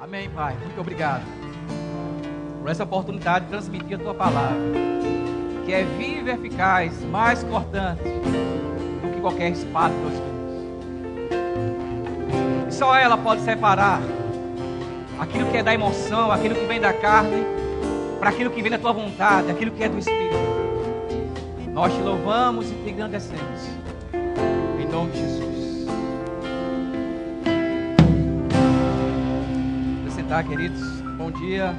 Amém, Pai. Muito obrigado por essa oportunidade de transmitir a tua palavra, que é viva eficaz, mais cortante do que qualquer espada de dois gumes. E só ela pode separar aquilo que é da emoção, aquilo que vem da carne, para aquilo que vem da tua vontade, aquilo que é do Espírito. Nós te louvamos e te engrandecemos. Em nome de Jesus. Sentar, queridos. Bom dia.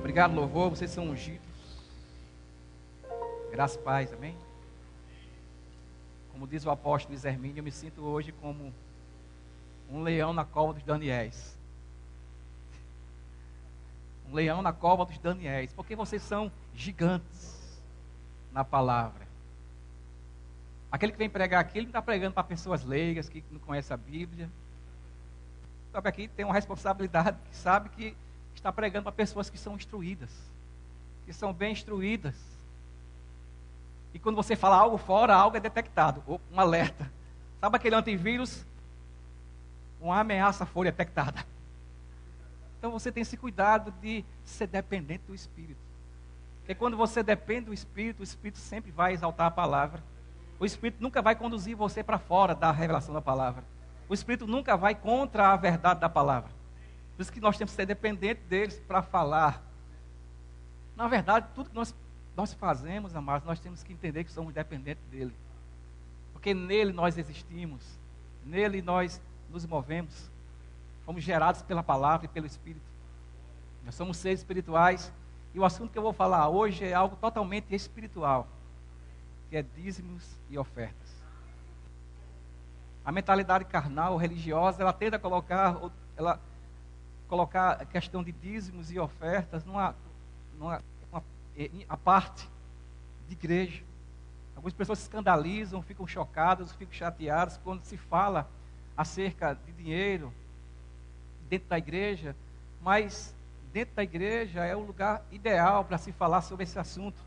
Obrigado, louvor. Vocês são ungidos. Graças paz, amém? Como diz o apóstolo Hermínio, eu me sinto hoje como um leão na cova dos Daniéis. Um leão na cova dos Daniéis. Porque vocês são gigantes na palavra. Aquele que vem pregar aqui, ele não está pregando para pessoas leigas, que não conhecem a Bíblia. Sabe aqui tem uma responsabilidade, que sabe que está pregando para pessoas que são instruídas, que são bem instruídas. E quando você fala algo fora, algo é detectado, um alerta. Sabe aquele antivírus? Uma ameaça foi detectada. Então você tem esse cuidado de ser dependente do Espírito. Porque quando você depende do Espírito, o Espírito sempre vai exaltar a palavra. O Espírito nunca vai conduzir você para fora da revelação da palavra. O Espírito nunca vai contra a verdade da palavra. Por isso que nós temos que ser dependentes deles para falar. Na verdade, tudo que nós, nós fazemos, amados, nós temos que entender que somos dependentes dele. Porque nele nós existimos. Nele nós nos movemos. Fomos gerados pela palavra e pelo Espírito. Nós somos seres espirituais. E o assunto que eu vou falar hoje é algo totalmente espiritual, que é dízimos e ofertas. A mentalidade carnal, religiosa, ela tenta colocar, ela colocar a questão de dízimos e ofertas numa, numa uma, a parte de igreja. Algumas pessoas se escandalizam, ficam chocadas, ficam chateadas quando se fala acerca de dinheiro dentro da igreja, mas dentro da igreja é o lugar ideal para se falar sobre esse assunto.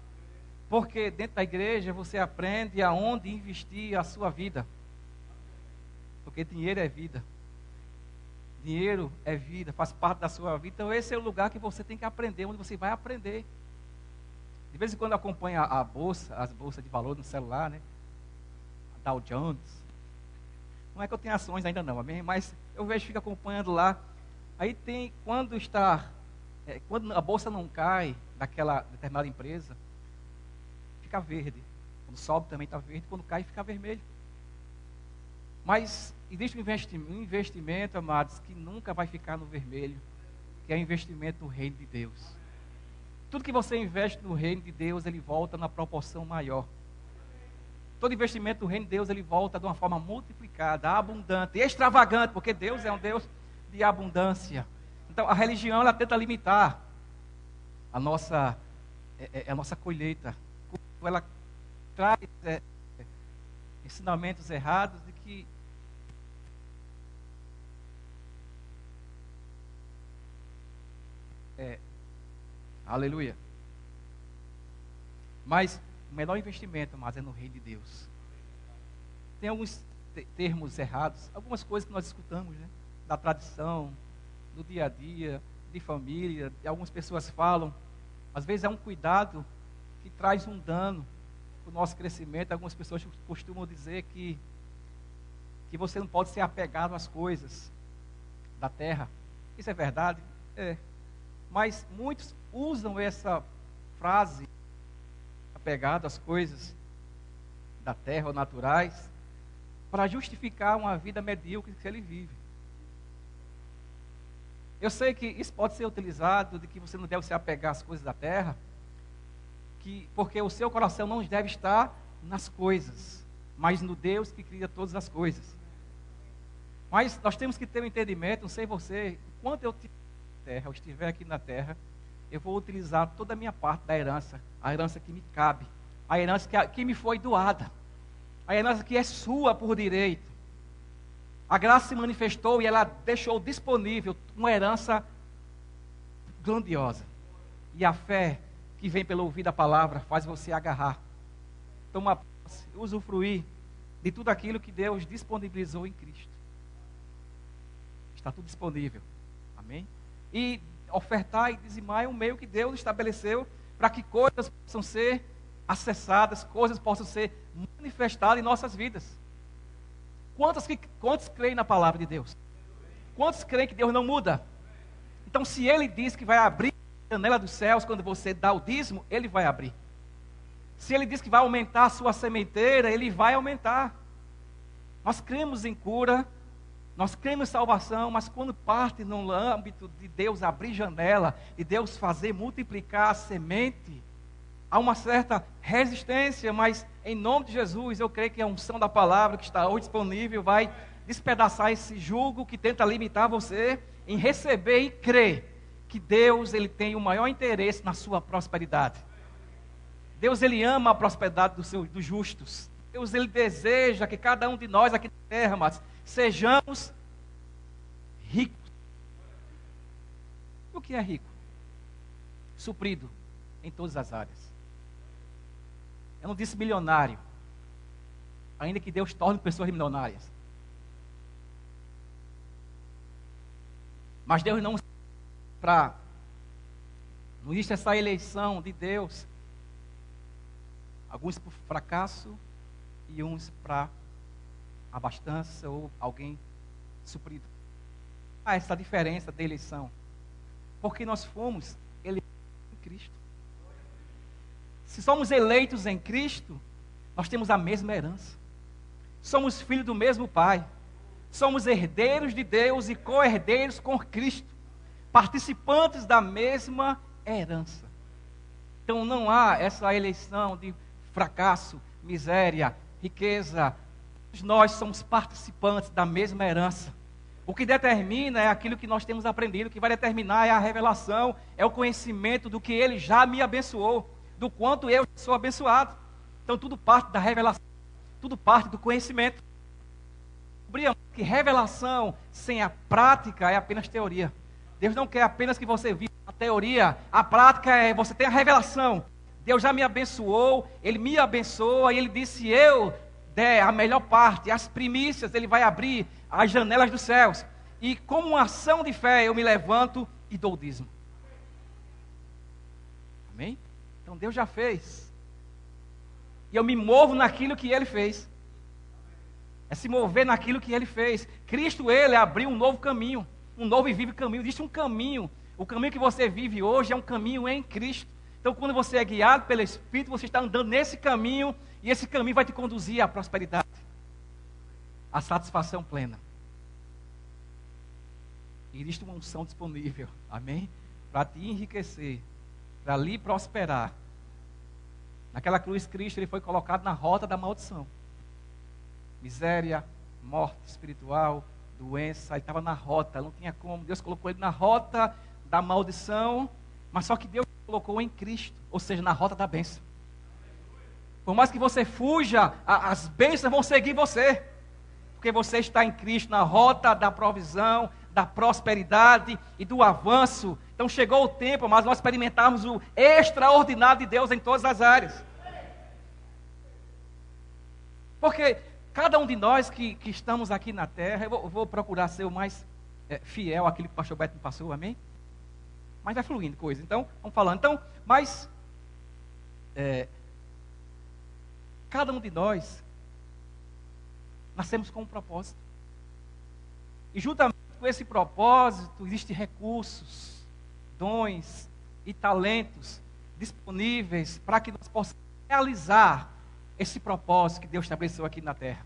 Porque dentro da igreja você aprende aonde investir a sua vida. Porque dinheiro é vida. Dinheiro é vida, faz parte da sua vida. Então esse é o lugar que você tem que aprender, onde você vai aprender. De vez em quando acompanha a bolsa, as bolsas de valor no celular, né? A Dow Jones. Não é que eu tenho ações ainda não, amém? Mas eu vejo, fico acompanhando lá. Aí tem, quando está, é, quando a bolsa não cai daquela determinada empresa, fica verde. Quando sobe também está verde, quando cai fica vermelho. Mas existe um investimento, um investimento, amados, que nunca vai ficar no vermelho, que é o investimento no reino de Deus. Tudo que você investe no reino de Deus, ele volta na proporção maior. Todo investimento no reino de Deus, ele volta de uma forma multiplicada, abundante, extravagante, porque Deus é um Deus de abundância. Então, a religião, ela tenta limitar a nossa, é, é a nossa colheita. Ela traz é, ensinamentos errados de que É, aleluia. Mas o melhor investimento, mas é no reino de Deus. Tem alguns termos errados, algumas coisas que nós escutamos, né? Da tradição, do dia a dia, de família, e algumas pessoas falam. Às vezes é um cuidado que traz um dano para o nosso crescimento. Algumas pessoas costumam dizer que, que você não pode ser apegado às coisas da terra. Isso é verdade? É. Mas muitos usam essa frase, apegado às coisas da terra ou naturais, para justificar uma vida medíocre que ele vive. Eu sei que isso pode ser utilizado de que você não deve se apegar às coisas da terra, que, porque o seu coração não deve estar nas coisas, mas no Deus que cria todas as coisas. Mas nós temos que ter um entendimento, não sei você, quanto eu terra, eu estiver aqui na terra, eu vou utilizar toda a minha parte da herança, a herança que me cabe, a herança que, que me foi doada, a herança que é sua por direito. A graça se manifestou e ela deixou disponível uma herança grandiosa. E a fé que vem pelo ouvir da palavra faz você agarrar, tomar posse, usufruir de tudo aquilo que Deus disponibilizou em Cristo. Está tudo disponível. Amém? E ofertar e dizimar é um meio que Deus estabeleceu para que coisas possam ser acessadas, coisas possam ser manifestadas em nossas vidas. Quantos, que, quantos creem na palavra de Deus? Quantos creem que Deus não muda? Então, se Ele diz que vai abrir a janela dos céus quando você dá o dízimo, Ele vai abrir. Se Ele diz que vai aumentar a sua sementeira, Ele vai aumentar. Nós cremos em cura, nós cremos em salvação, mas quando parte no âmbito de Deus abrir janela, e Deus fazer multiplicar a semente, há uma certa resistência, mas em nome de Jesus, eu creio que a unção da palavra que está hoje disponível vai despedaçar esse jugo que tenta limitar você em receber e crer que Deus ele tem o maior interesse na sua prosperidade. Deus ele ama a prosperidade dos, seus, dos justos. Deus ele deseja que cada um de nós aqui na terra, mas sejamos ricos. O que é rico? Suprido em todas as áreas. Eu não disse milionário, ainda que Deus torne pessoas milionárias. Mas Deus não para não existe essa eleição de Deus. Alguns por fracasso e uns para abastança ou alguém suprido. Há essa diferença da eleição. Porque nós fomos eleitos em Cristo. Se somos eleitos em Cristo, nós temos a mesma herança. Somos filhos do mesmo Pai. Somos herdeiros de Deus e co-herdeiros com Cristo. Participantes da mesma herança. Então não há essa eleição de fracasso, miséria, riqueza. Nós somos participantes da mesma herança. O que determina é aquilo que nós temos aprendido, o que vai determinar é a revelação, é o conhecimento do que ele já me abençoou, do quanto eu sou abençoado. Então tudo parte da revelação, tudo parte do conhecimento. Que revelação sem a prática é apenas teoria. Deus não quer apenas que você viva a teoria, a prática é você ter a revelação. Deus já me abençoou, Ele me abençoa, e Ele disse: Eu der a melhor parte, as primícias, Ele vai abrir as janelas dos céus. E como uma ação de fé, eu me levanto e dou o dízimo. Amém? Então Deus já fez. E eu me movo naquilo que Ele fez. É se mover naquilo que Ele fez. Cristo, Ele abriu um novo caminho. Um novo e vivo caminho. Existe um caminho. O caminho que você vive hoje é um caminho em Cristo. Então, quando você é guiado pelo Espírito, você está andando nesse caminho. E esse caminho vai te conduzir à prosperidade a satisfação plena. E existe uma unção disponível, amém? Para te enriquecer, para lhe prosperar. Naquela cruz, Cristo ele foi colocado na rota da maldição. Miséria, morte espiritual, doença, ele estava na rota, não tinha como. Deus colocou ele na rota da maldição, mas só que Deus colocou em Cristo, ou seja, na rota da bênção. Por mais que você fuja, as bênçãos vão seguir você porque você está em Cristo na rota da provisão, da prosperidade e do avanço. Então chegou o tempo, mas nós experimentarmos o extraordinário de Deus em todas as áreas. Porque cada um de nós que, que estamos aqui na terra, eu vou, vou procurar ser o mais é, fiel àquilo que o pastor Beto me passou, amém? Mas vai fluindo coisa. Então, vamos falando. Então, mas é, cada um de nós Nascemos com um propósito. E juntamente com esse propósito, existem recursos, dons e talentos disponíveis para que nós possamos realizar esse propósito que Deus estabeleceu aqui na terra.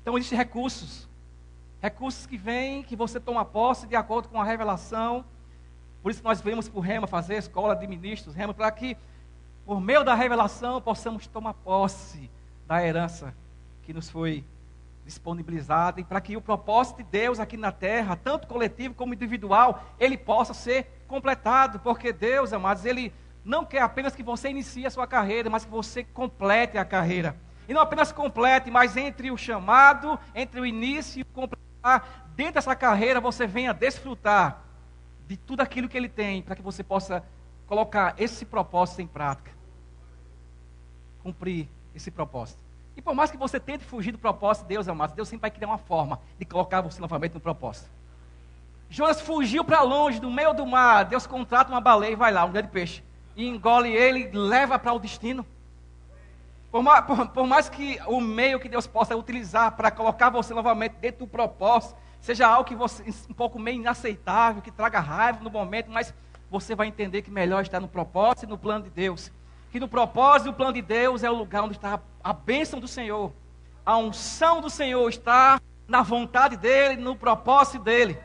Então existem recursos. Recursos que vêm, que você toma posse de acordo com a revelação. Por isso nós vemos por Rema fazer a escola de ministros, Rema, para que, por meio da revelação, possamos tomar posse da herança que nos foi disponibilizada e para que o propósito de Deus aqui na terra, tanto coletivo como individual, ele possa ser completado, porque Deus, amados, ele não quer apenas que você inicie a sua carreira, mas que você complete a carreira. E não apenas complete, mas entre o chamado, entre o início e o completar, dentro dessa carreira você venha desfrutar de tudo aquilo que ele tem, para que você possa colocar esse propósito em prática. Cumprir esse propósito. E por mais que você tente fugir do propósito de Deus, amados, Deus sempre vai criar uma forma de colocar você novamente no propósito. Jonas fugiu para longe, no meio do mar. Deus contrata uma baleia e vai lá, um grande peixe. E engole ele e leva para o destino. Por mais, por, por mais, que o meio que Deus possa utilizar para colocar você novamente dentro do propósito, seja algo que você um pouco meio inaceitável, que traga raiva no momento, mas você vai entender que melhor está no propósito e no plano de Deus. Que no propósito e no plano de Deus é o lugar onde está a bênção do Senhor. A unção do Senhor está na vontade dele, no propósito dele.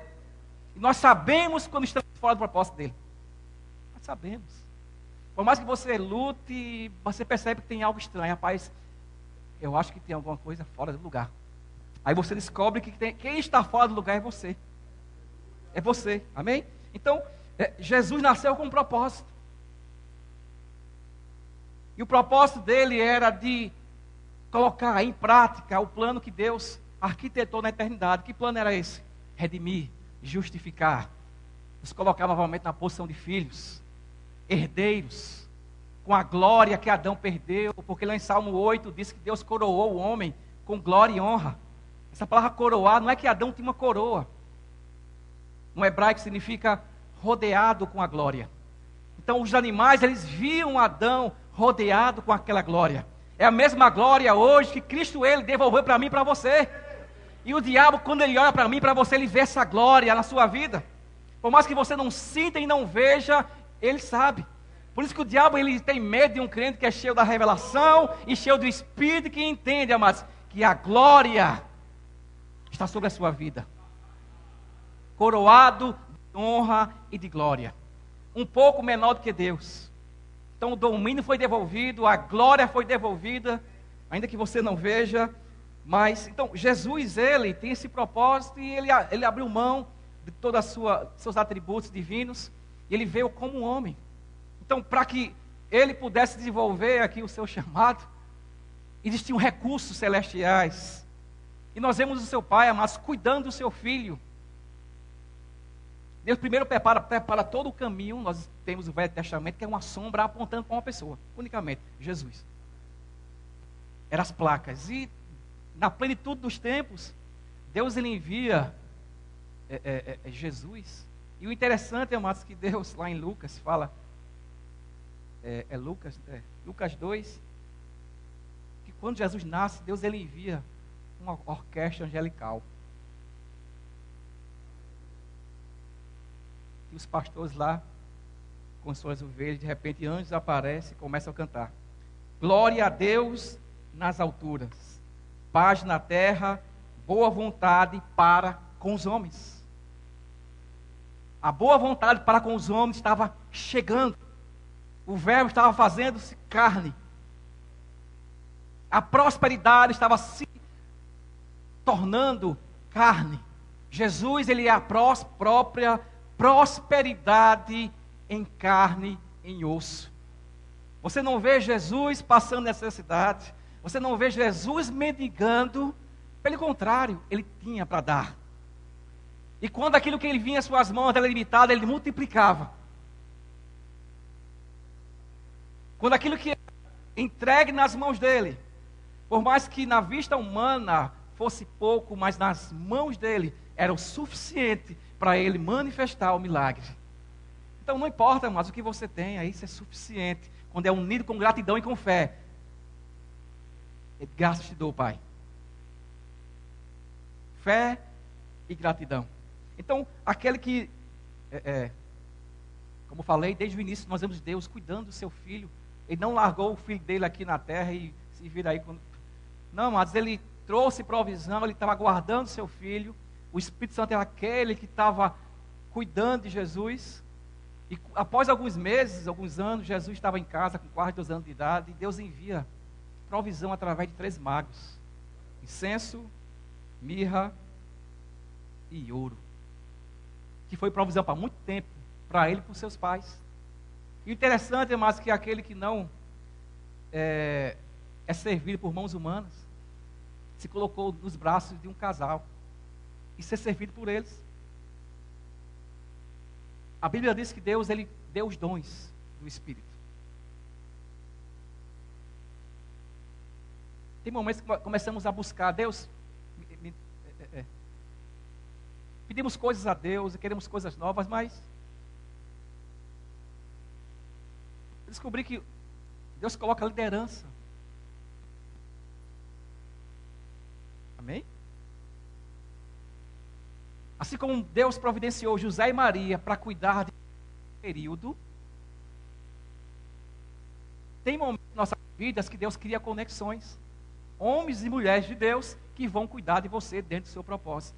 E nós sabemos quando estamos fora do propósito dele. Nós sabemos. Por mais que você lute, você percebe que tem algo estranho. Rapaz, eu acho que tem alguma coisa fora do lugar. Aí você descobre que tem, quem está fora do lugar é você. É você. Amém? Então, é, Jesus nasceu com um propósito. E o propósito dele era de colocar em prática o plano que Deus arquitetou na eternidade. Que plano era esse? Redimir, justificar, nos colocar novamente na posição de filhos herdeiros, com a glória que Adão perdeu, porque lá em Salmo 8 diz que Deus coroou o homem com glória e honra. Essa palavra coroar não é que Adão tinha uma coroa. No hebraico significa rodeado com a glória. Então os animais, eles viam Adão rodeado com aquela glória. É a mesma glória hoje que Cristo ele devolveu para mim e para você. E o diabo, quando ele olha para mim e para você, ele vê essa glória na sua vida. Por mais que você não sinta e não veja, ele sabe. Por isso que o diabo ele tem medo de um crente que é cheio da revelação e cheio do Espírito que entende, amados, que a glória está sobre a sua vida. Coroado de honra e de glória. Um pouco menor do que Deus. Então o domínio foi devolvido, a glória foi devolvida, ainda que você não veja. Mas, então, Jesus, ele tem esse propósito e ele, ele abriu mão de todos os seus atributos divinos e ele veio como um homem. Então, para que ele pudesse desenvolver aqui o seu chamado, existiam recursos celestiais. E nós vemos o seu pai, mas cuidando do seu filho. Deus primeiro prepara, prepara todo o caminho. Nós temos o Velho Testamento, que é uma sombra apontando para uma pessoa, unicamente, Jesus. Eram as placas. E na plenitude dos tempos, Deus ele envia é, é, é, Jesus e o interessante, amados, que Deus lá em Lucas fala, é, é Lucas, é, Lucas 2, que quando Jesus nasce, Deus ele envia uma orquestra angelical. E os pastores lá, com suas ovelhas, de repente anjos aparecem e começam a cantar. Glória a Deus nas alturas, paz na terra, boa vontade para com os homens a boa vontade para com os homens estava chegando. O verbo estava fazendo-se carne. A prosperidade estava se tornando carne. Jesus, ele é a prós, própria prosperidade em carne, em osso. Você não vê Jesus passando necessidade. Você não vê Jesus mendigando. Pelo contrário, ele tinha para dar. E quando aquilo que ele vinha às suas mãos era limitado, ele multiplicava. Quando aquilo que entregue nas mãos dele, por mais que na vista humana fosse pouco, mas nas mãos dele era o suficiente para ele manifestar o milagre. Então não importa mais o que você tem, isso é suficiente. Quando é unido com gratidão e com fé. Graças te dou, Pai. Fé e gratidão. Então, aquele que, é, é, como falei, desde o início nós vemos Deus cuidando do seu filho. Ele não largou o filho dele aqui na terra e se vira aí. Quando... Não, mas ele trouxe provisão, ele estava guardando seu filho. O Espírito Santo era aquele que estava cuidando de Jesus. E após alguns meses, alguns anos, Jesus estava em casa com quase dois anos de idade e Deus envia provisão através de três magos: incenso, mirra e ouro que foi provisão para muito tempo, para ele e para os seus pais. E interessante, é mais que aquele que não é, é servido por mãos humanas, se colocou nos braços de um casal e ser servido por eles. A Bíblia diz que Deus ele deu os dons do Espírito. Tem momentos que começamos a buscar, Deus, me, me, é, é, pedimos coisas a Deus e queremos coisas novas, mas descobri que Deus coloca liderança. Amém? Assim como Deus providenciou José e Maria para cuidar de um período, tem momentos em nossas vidas que Deus cria conexões. Homens e mulheres de Deus que vão cuidar de você dentro do seu propósito.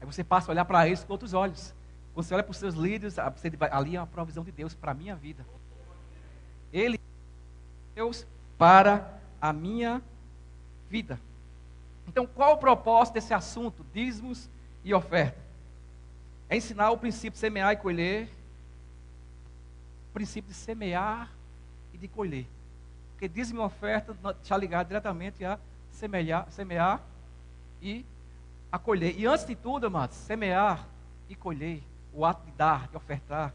Aí você passa a olhar para eles com outros olhos. Quando você olha para os seus líderes, ah, ali é uma provisão de Deus para a minha vida. Ele Deus para a minha vida. Então, qual o propósito desse assunto, dízimos e oferta? É ensinar o princípio de semear e colher, o princípio de semear e de colher. Porque dízimo e oferta está ligado diretamente a semear, semear e a colher. E antes de tudo, amados, semear e colher, o ato de dar, de ofertar,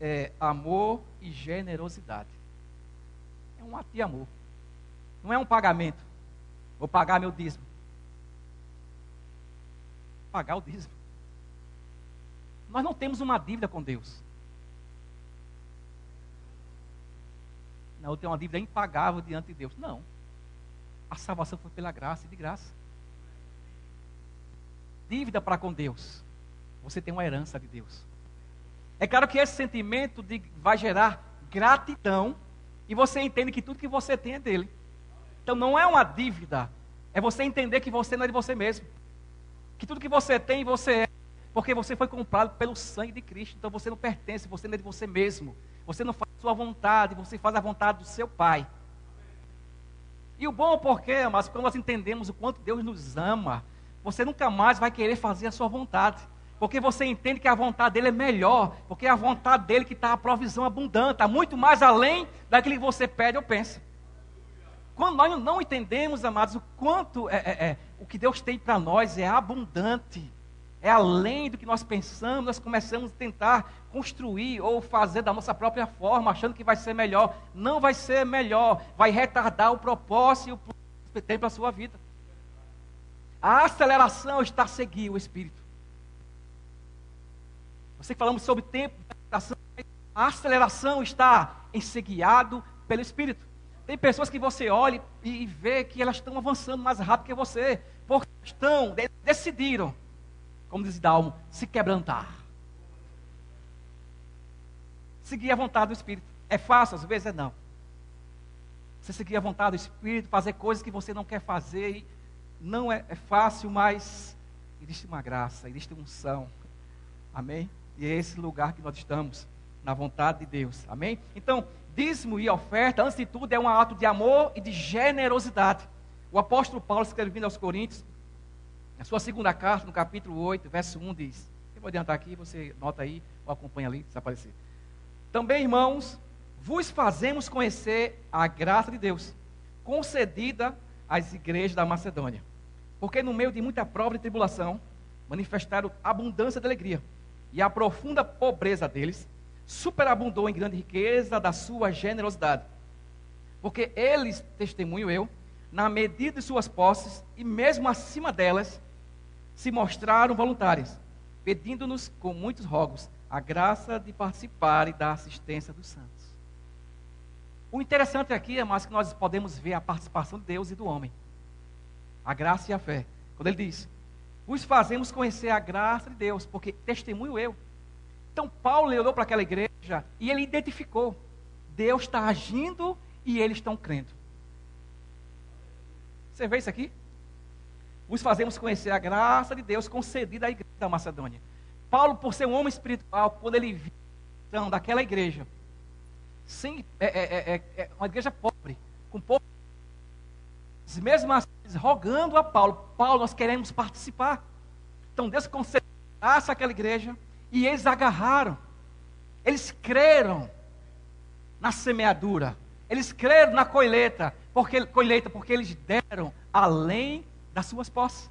é amor e generosidade. É um ato de amor. Não é um pagamento. Vou pagar meu dízimo. Pagar o dízimo. Nós não temos uma dívida com Deus. Não, eu tenho uma dívida impagável diante de Deus. Não. A salvação foi pela graça e de graça dívida para com Deus. Você tem uma herança de Deus. É claro que esse sentimento de, vai gerar gratidão e você entende que tudo que você tem é dele. Então não é uma dívida, é você entender que você não é de você mesmo. Que tudo que você tem, você é, porque você foi comprado pelo sangue de Cristo. Então você não pertence, você não é de você mesmo. Você não faz sua vontade, você faz a vontade do seu Pai. E o bom porque, mas quando nós entendemos o quanto Deus nos ama, você nunca mais vai querer fazer a sua vontade. Porque você entende que a vontade dele é melhor, porque é a vontade dele que está a provisão abundante, está muito mais além daquilo que você pede ou pensa. Quando nós não entendemos, amados, o quanto é, é, é o que Deus tem para nós é abundante, é além do que nós pensamos, nós começamos a tentar construir ou fazer da nossa própria forma, achando que vai ser melhor. Não vai ser melhor, vai retardar o propósito e o plano que tem para a sua vida. A aceleração está a seguir o Espírito. Você falamos sobre tempo, a aceleração está em ser guiado pelo Espírito. Tem pessoas que você olha e vê que elas estão avançando mais rápido que você, porque estão, decidiram, como diz Dalmo, se quebrantar. Seguir a vontade do Espírito. É fácil, às vezes é não. Você seguir a vontade do Espírito, fazer coisas que você não quer fazer não é, é fácil, mas existe uma graça, existe uma unção. Amém? E é esse lugar que nós estamos, na vontade de Deus. Amém? Então, dízimo e oferta, antes de tudo, é um ato de amor e de generosidade. O apóstolo Paulo, escrevendo aos Coríntios, na sua segunda carta, no capítulo 8, verso 1, diz: Eu vou adiantar aqui, você nota aí, ou acompanha ali, desaparecer. Também, irmãos, vos fazemos conhecer a graça de Deus, concedida às igrejas da Macedônia porque no meio de muita prova e tribulação, manifestaram abundância de alegria, e a profunda pobreza deles superabundou em grande riqueza da sua generosidade. Porque eles, testemunho eu, na medida de suas posses, e mesmo acima delas, se mostraram voluntários, pedindo-nos com muitos rogos a graça de participar e da assistência dos santos. O interessante aqui é mais que nós podemos ver a participação de Deus e do homem a graça e a fé. Quando ele diz: Os fazemos conhecer a graça de Deus, porque testemunho eu. Então, Paulo olhou para aquela igreja e ele identificou: Deus está agindo e eles estão crendo. Você vê isso aqui? Os fazemos conhecer a graça de Deus concedida à igreja da Macedônia. Paulo, por ser um homem espiritual, quando ele viu então, daquela igreja, sem, é, é, é, é uma igreja pobre, com pouco mesmo assim, rogando a Paulo, Paulo, nós queremos participar. Então Deus concedeu aquela igreja e eles agarraram. Eles creram na semeadura. Eles creram na colheita, porque colheita, porque eles deram além das suas posses.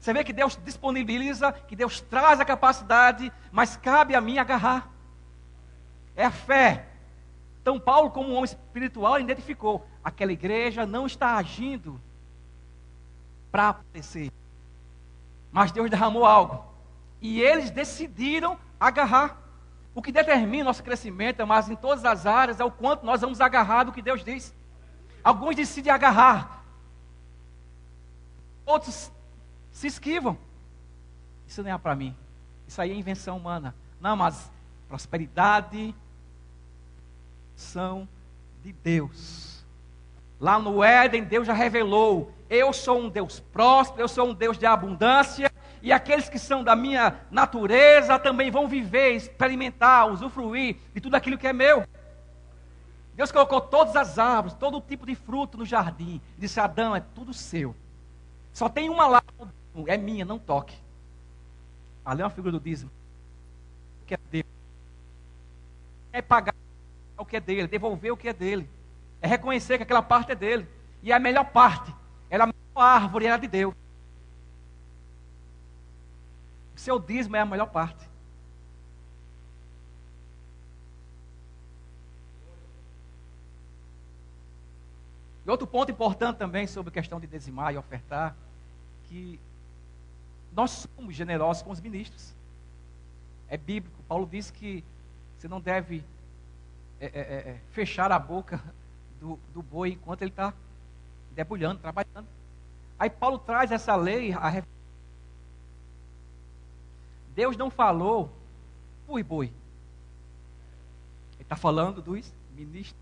Você vê que Deus disponibiliza, que Deus traz a capacidade, mas cabe a mim agarrar. É a fé. Então Paulo, como um homem espiritual, identificou: aquela igreja não está agindo para aparecer, Mas Deus derramou algo. E eles decidiram agarrar. O que determina nosso crescimento, mas em todas as áreas, é o quanto nós vamos agarrar do que Deus diz. Alguns decidem agarrar, outros se esquivam. Isso não é para mim. Isso aí é invenção humana. Não, mas prosperidade são de Deus. Lá no Éden, Deus já revelou: eu sou um Deus próspero, eu sou um Deus de abundância, e aqueles que são da minha natureza também vão viver, experimentar, usufruir de tudo aquilo que é meu. Deus colocou todas as árvores, todo tipo de fruto no jardim. Disse: Adão, é tudo seu. Só tem uma lá, é minha, não toque. Ali é uma figura do dízimo. O que é dele. É pagar o que é dele, devolver o que é dele. É reconhecer que aquela parte é dele. E é a melhor parte. Ela é a melhor árvore, era de Deus. O seu dízimo é a melhor parte. E outro ponto importante também sobre a questão de dizimar e ofertar, que nós somos generosos com os ministros. É bíblico. Paulo diz que você não deve é, é, é, é fechar a boca do, do boi enquanto ele está debulhando, trabalhando. Aí Paulo traz essa lei, a Deus não falou fui boi. Ele está falando dos ministros.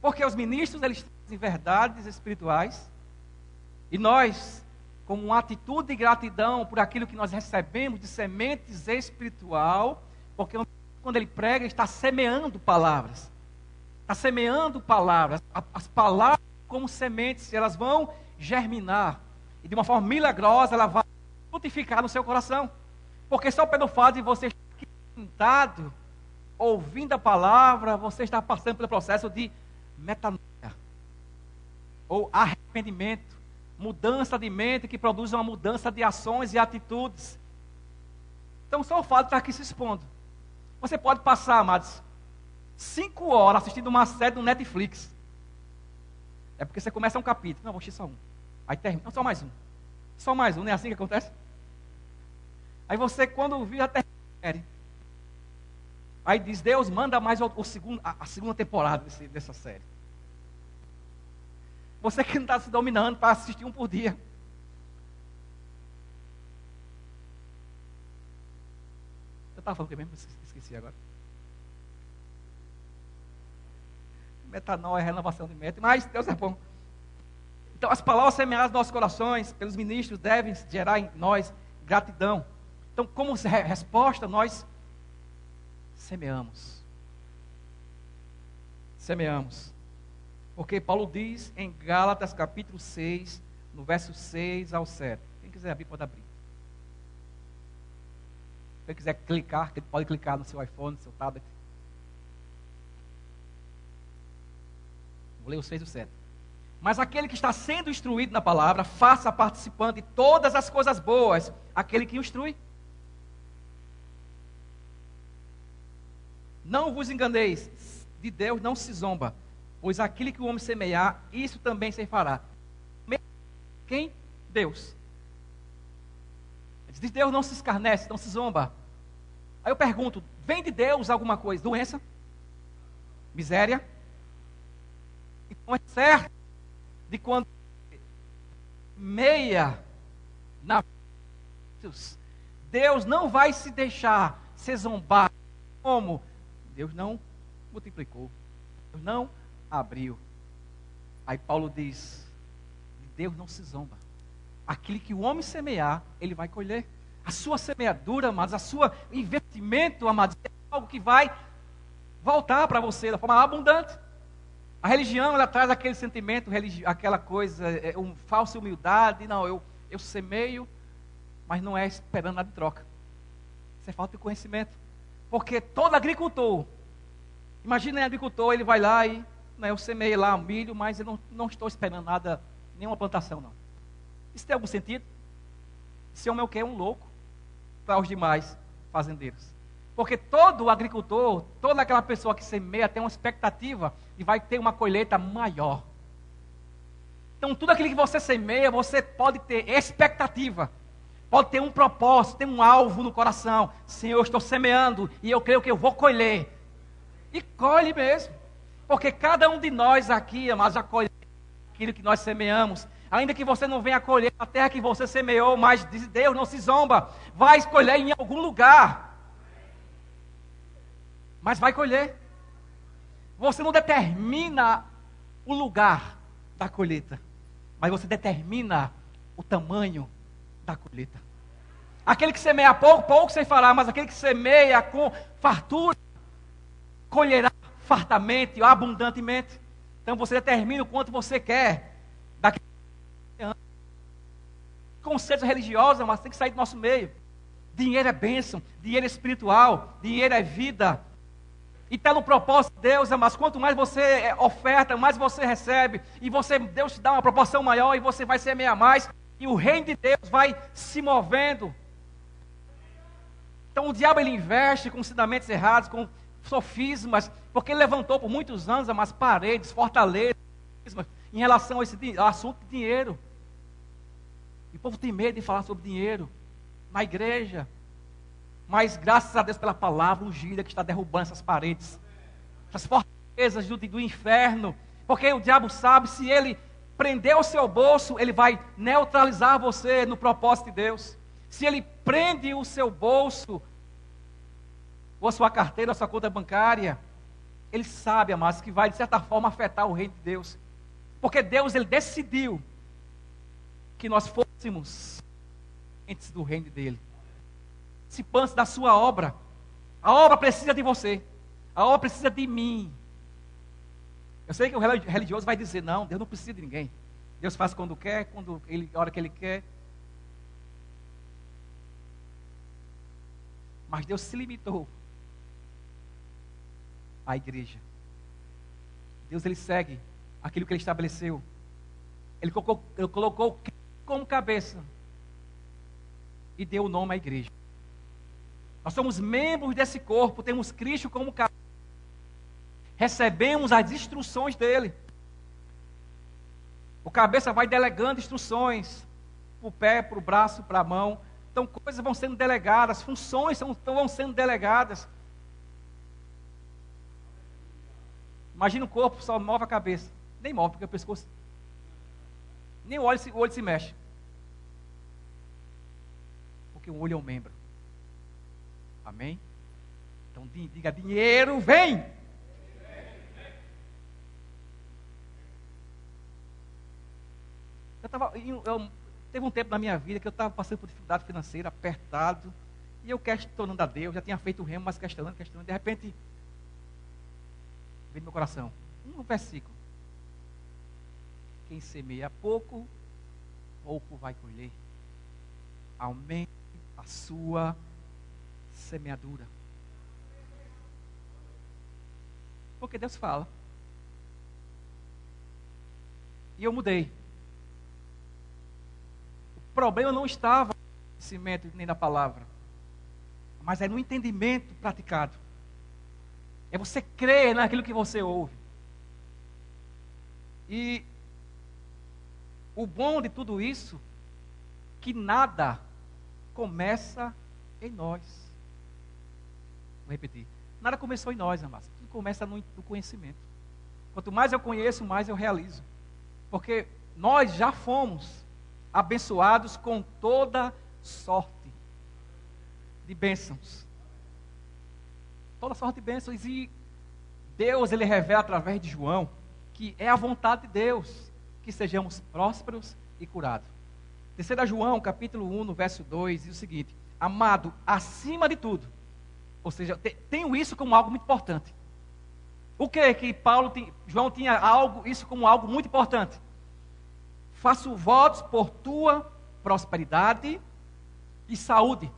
Porque os ministros, eles trazem verdades espirituais. E nós, como uma atitude de gratidão por aquilo que nós recebemos de sementes espiritual, porque quando ele prega, ele está semeando palavras. Está semeando palavras. As palavras, como sementes, elas vão germinar. E de uma forma milagrosa, ela vai frutificar no seu coração. Porque só pelo fato de você estar sentado, ouvindo a palavra, você está passando pelo processo de metanoia. Ou arrependimento. Mudança de mente que produz uma mudança de ações e atitudes. Então, só o fato de estar aqui se expondo. Você pode passar, amados, cinco horas assistindo uma série do Netflix. É porque você começa um capítulo. Não, vou assistir só um. Aí termina. Não, só mais um. Só mais um, não é assim que acontece? Aí você, quando vira, termina. Aí diz, Deus, manda mais o, o segundo, a, a, segunda temporada desse, dessa série. Você que não está se dominando para assistir um por dia. Eu estava falando que mesmo, esqueci agora. Metanol é renovação de mente, mas Deus é bom. Então, as palavras semeadas nos nossos corações, pelos ministros, devem gerar em nós gratidão. Então, como resposta, nós semeamos. Semeamos. Porque Paulo diz em Gálatas capítulo 6, no verso 6 ao 7. Quem quiser abrir, pode abrir. Quem quiser clicar, pode clicar no seu iPhone, no seu tablet. Vou ler o 6 e o 7. Mas aquele que está sendo instruído na palavra, faça participante de todas as coisas boas, aquele que instrui. Não vos enganeis, de Deus não se zomba, pois aquilo que o homem semear, isso também se fará. Quem? Deus. De Deus não se escarnece, não se zomba. Aí eu pergunto: vem de Deus alguma coisa? Doença? Miséria? Então é certo de quando meia na Deus não vai se deixar ser zombado. Como? Deus não multiplicou. Deus não abriu. Aí Paulo diz: Deus não se zomba. Aquilo que o homem semear, ele vai colher. A sua semeadura, mas a sua investimento, amados, é algo que vai voltar para você da forma abundante. A religião, ela traz aquele sentimento, aquela coisa, é, uma falsa humildade. Não, eu, eu semeio, mas não é esperando nada de troca. Isso é falta de conhecimento. Porque todo agricultor, imagina um agricultor, ele vai lá e, né, eu semei lá milho, mas eu não, não estou esperando nada, nenhuma plantação, não. Isso tem algum sentido? Esse homem é o que? Um louco para os demais fazendeiros. Porque todo agricultor, toda aquela pessoa que semeia tem uma expectativa de vai ter uma colheita maior. Então, tudo aquilo que você semeia, você pode ter expectativa, pode ter um propósito, ter um alvo no coração. Senhor, eu estou semeando e eu creio que eu vou colher. E colhe mesmo. Porque cada um de nós aqui, amados, já colhe aquilo que nós semeamos. Ainda que você não venha colher a terra que você semeou, mas Deus não se zomba. Vai escolher em algum lugar. Mas vai colher. Você não determina o lugar da colheita mas você determina o tamanho colheita. Aquele que semeia pouco, pouco sem falar, mas aquele que semeia com fartura, colherá fartamente, abundantemente. Então você determina o quanto você quer daquele conceitos religiosos, mas tem que sair do nosso meio. Dinheiro é bênção, dinheiro é espiritual, dinheiro é vida, e está no propósito de Deus, mas quanto mais você é, oferta, mais você recebe. E você, Deus te dá uma proporção maior e você vai semear mais. E o reino de Deus vai se movendo. Então o diabo ele investe com ensinamentos errados, com sofismas, porque ele levantou por muitos anos umas paredes, fortalezas, em relação a esse assunto de dinheiro. E o povo tem medo de falar sobre dinheiro na igreja. Mas graças a Deus pela palavra ungida que está derrubando essas paredes, essas fortalezas do, do inferno. Porque o diabo sabe, se ele prender o seu bolso, ele vai neutralizar você no propósito de Deus. Se ele prende o seu bolso, ou a sua carteira, ou a sua conta bancária, ele sabe, amados, que vai de certa forma afetar o reino de Deus. Porque Deus ele decidiu que nós fôssemos antes do reino dele participantes da sua obra. A obra precisa de você. A obra precisa de mim. Eu sei que o religioso vai dizer: não, Deus não precisa de ninguém. Deus faz quando quer, quando ele, a hora que ele quer. Mas Deus se limitou à igreja. Deus ele segue aquilo que ele estabeleceu. Ele colocou, ele colocou como cabeça e deu o nome à igreja. Nós somos membros desse corpo, temos Cristo como cabeça. Recebemos as instruções dele. O cabeça vai delegando instruções para o pé, para o braço, para a mão. Então coisas vão sendo delegadas, funções vão sendo delegadas. Imagina o corpo só move a cabeça. Nem move, porque o pescoço. Nem o olho, o olho se mexe. Porque o olho é um membro. Amém? Então diga: dinheiro vem. Eu tava, eu, teve um tempo na minha vida que eu estava passando por dificuldade financeira, apertado, e eu questionando a Deus, já tinha feito o remo, mas questionando, questionando, de repente, veio no meu coração um versículo. Quem semeia pouco, pouco vai colher. Aumente a sua semeadura. Porque Deus fala. E eu mudei. O problema não estava no conhecimento nem na palavra, mas é no entendimento praticado. É você crer naquilo que você ouve. E o bom de tudo isso, que nada começa em nós. Vou repetir. Nada começou em nós, amados. Tudo começa no, no conhecimento. Quanto mais eu conheço, mais eu realizo. Porque nós já fomos abençoados com toda sorte de bênçãos. Toda sorte de bênçãos. E Deus, ele revela através de João que é a vontade de Deus que sejamos prósperos e curados. Terceira João, capítulo 1, no verso 2, diz o seguinte: Amado, acima de tudo, ou seja, tenho isso como algo muito importante. O que que Paulo, João tinha algo, isso como algo muito importante? Faço votos por tua prosperidade e saúde,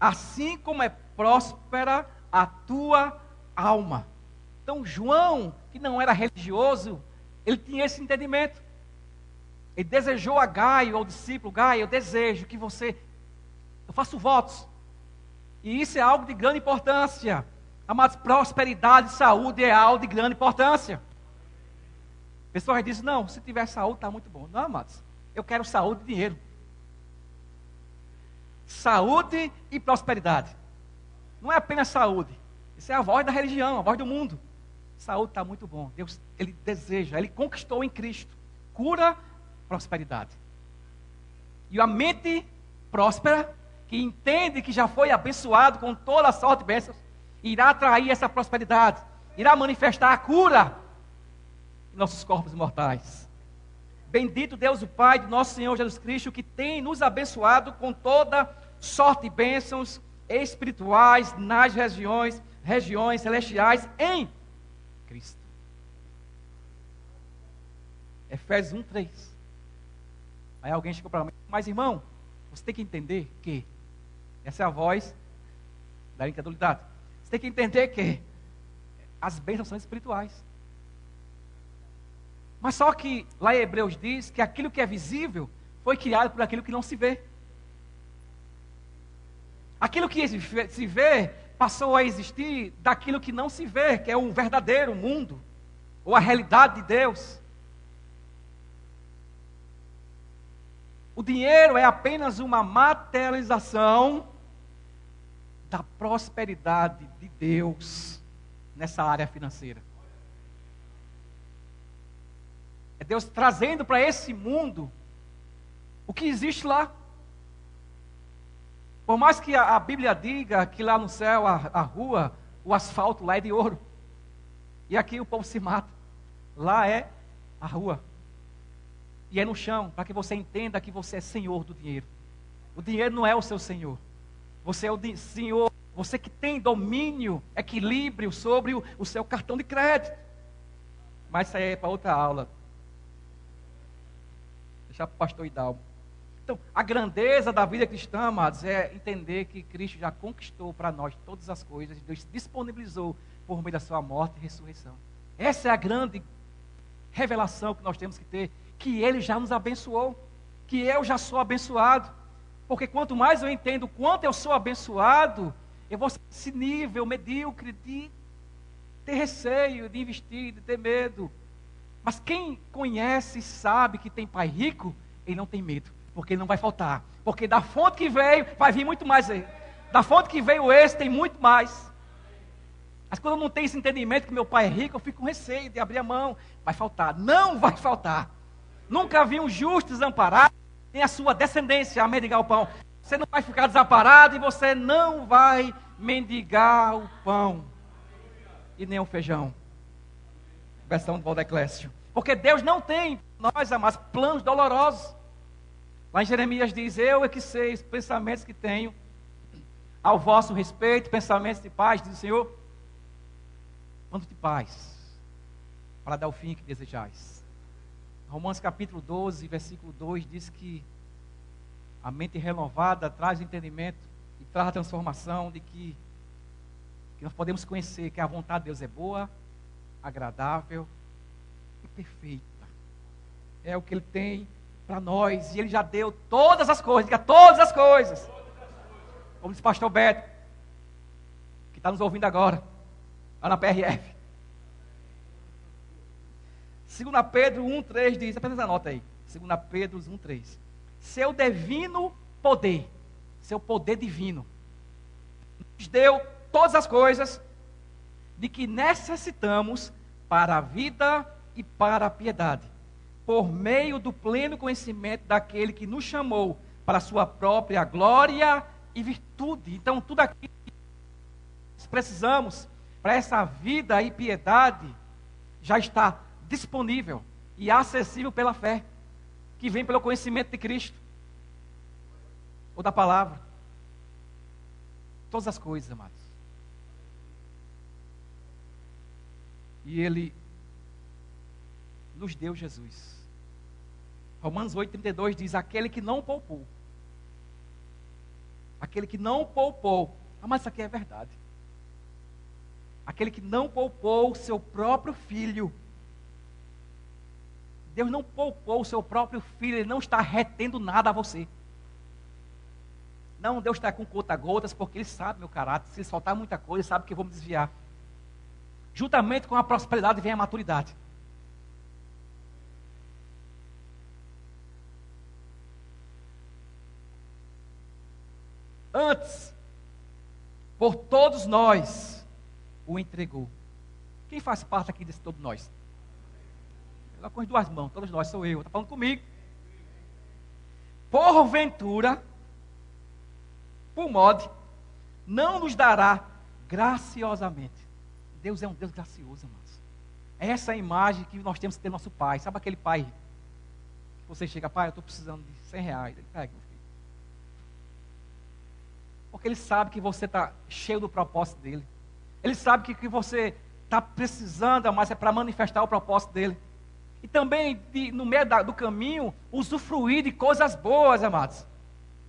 assim como é próspera a tua alma. Então, João, que não era religioso, ele tinha esse entendimento. Ele desejou a Gaio, ao discípulo, Gaio, eu desejo que você, eu faço votos, e isso é algo de grande importância. Amados, prosperidade e saúde é algo de grande importância. Pessoas dizem, não, se tiver saúde está muito bom. Não, amados, eu quero saúde e dinheiro. Saúde e prosperidade. Não é apenas saúde. Isso é a voz da religião, a voz do mundo. Saúde está muito bom. Deus, Ele deseja, Ele conquistou em Cristo. Cura, prosperidade. E a mente próspera, que entende que já foi abençoado com toda a sorte de bênçãos, irá atrair essa prosperidade, irá manifestar a cura nossos corpos mortais. Bendito Deus o Pai de nosso Senhor Jesus Cristo, que tem nos abençoado com toda sorte de bênçãos espirituais nas regiões, regiões celestiais em Cristo. Efésios 1, 3. Aí alguém chegou para mim, mas irmão, você tem que entender que, essa é a voz da incredulidade. Você tem que entender que as bênçãos são espirituais. Mas só que lá em Hebreus diz que aquilo que é visível foi criado por aquilo que não se vê. Aquilo que se vê passou a existir daquilo que não se vê, que é o verdadeiro mundo, ou a realidade de Deus. O dinheiro é apenas uma materialização da prosperidade de Deus nessa área financeira. É Deus trazendo para esse mundo o que existe lá. Por mais que a, a Bíblia diga que lá no céu, a, a rua, o asfalto lá é de ouro. E aqui o povo se mata. Lá é a rua. E é no chão, para que você entenda que você é senhor do dinheiro. O dinheiro não é o seu senhor. Você é o senhor, você que tem domínio, equilíbrio sobre o, o seu cartão de crédito. Mas isso aí é para outra aula. Deixar para o pastor Hidalgo. Então, a grandeza da vida cristã, amados, é entender que Cristo já conquistou para nós todas as coisas, Deus disponibilizou por meio da sua morte e ressurreição. Essa é a grande revelação que nós temos que ter, que Ele já nos abençoou, que eu já sou abençoado. Porque quanto mais eu entendo quanto eu sou abençoado, eu vou esse nível medíocre de ter receio, de investir, de ter medo. Mas quem conhece sabe que tem pai rico, ele não tem medo porque não vai faltar. Porque da fonte que veio, vai vir muito mais. Da fonte que veio esse, tem muito mais. Mas quando eu não tenho esse entendimento que meu pai é rico, eu fico com receio de abrir a mão. Vai faltar. Não vai faltar. Nunca vi um justo desamparado, nem a sua descendência a mendigar o pão. Você não vai ficar desamparado e você não vai mendigar o pão. E nem o feijão. Versão do Valdeclécio. Porque Deus não tem, nós amados, planos dolorosos. Lá em Jeremias diz: Eu é que sei os pensamentos que tenho ao vosso respeito, pensamentos de paz, diz o Senhor. Quando de paz, para dar o fim que desejais. Romanos capítulo 12, versículo 2 diz que a mente renovada traz entendimento e traz a transformação de que, que nós podemos conhecer que a vontade de Deus é boa, agradável e perfeita. É o que Ele tem para nós. E Ele já deu todas as coisas, diga todas as coisas. Como disse o pastor Beto, que está nos ouvindo agora, lá na PRF. 2 Pedro 1,3 diz, apenas anota aí. 2 Pedro 1,3. Seu divino poder, seu poder divino, nos deu todas as coisas de que necessitamos para a vida e para a piedade por meio do pleno conhecimento daquele que nos chamou para a sua própria glória e virtude. Então, tudo aquilo que precisamos para essa vida e piedade já está disponível e acessível pela fé, que vem pelo conhecimento de Cristo ou da palavra. Todas as coisas, amados. E Ele nos deu Jesus. Romanos 8,32 diz: aquele que não poupou. Aquele que não poupou. Ah, mas isso aqui é verdade. Aquele que não poupou o seu próprio filho. Deus não poupou o seu próprio filho, Ele não está retendo nada a você. Não, Deus está com conta-gotas, porque Ele sabe meu caráter. Se Ele soltar muita coisa, Ele sabe que eu vou me desviar. Juntamente com a prosperidade vem a maturidade. Antes, por todos nós, o entregou. Quem faz parte aqui desse todos nós? Ela com as duas mãos, todos nós, sou eu. Está falando comigo. Porventura, por modo, não nos dará graciosamente. Deus é um Deus gracioso, amados. Essa é a imagem que nós temos que ter nosso pai. Sabe aquele pai você chega, pai, eu estou precisando de 100 reais. Ele pega. Porque ele sabe que você está cheio do propósito dele. Ele sabe que que você está precisando, mas é para manifestar o propósito dele. E também, de, no meio da, do caminho, usufruir de coisas boas, amados.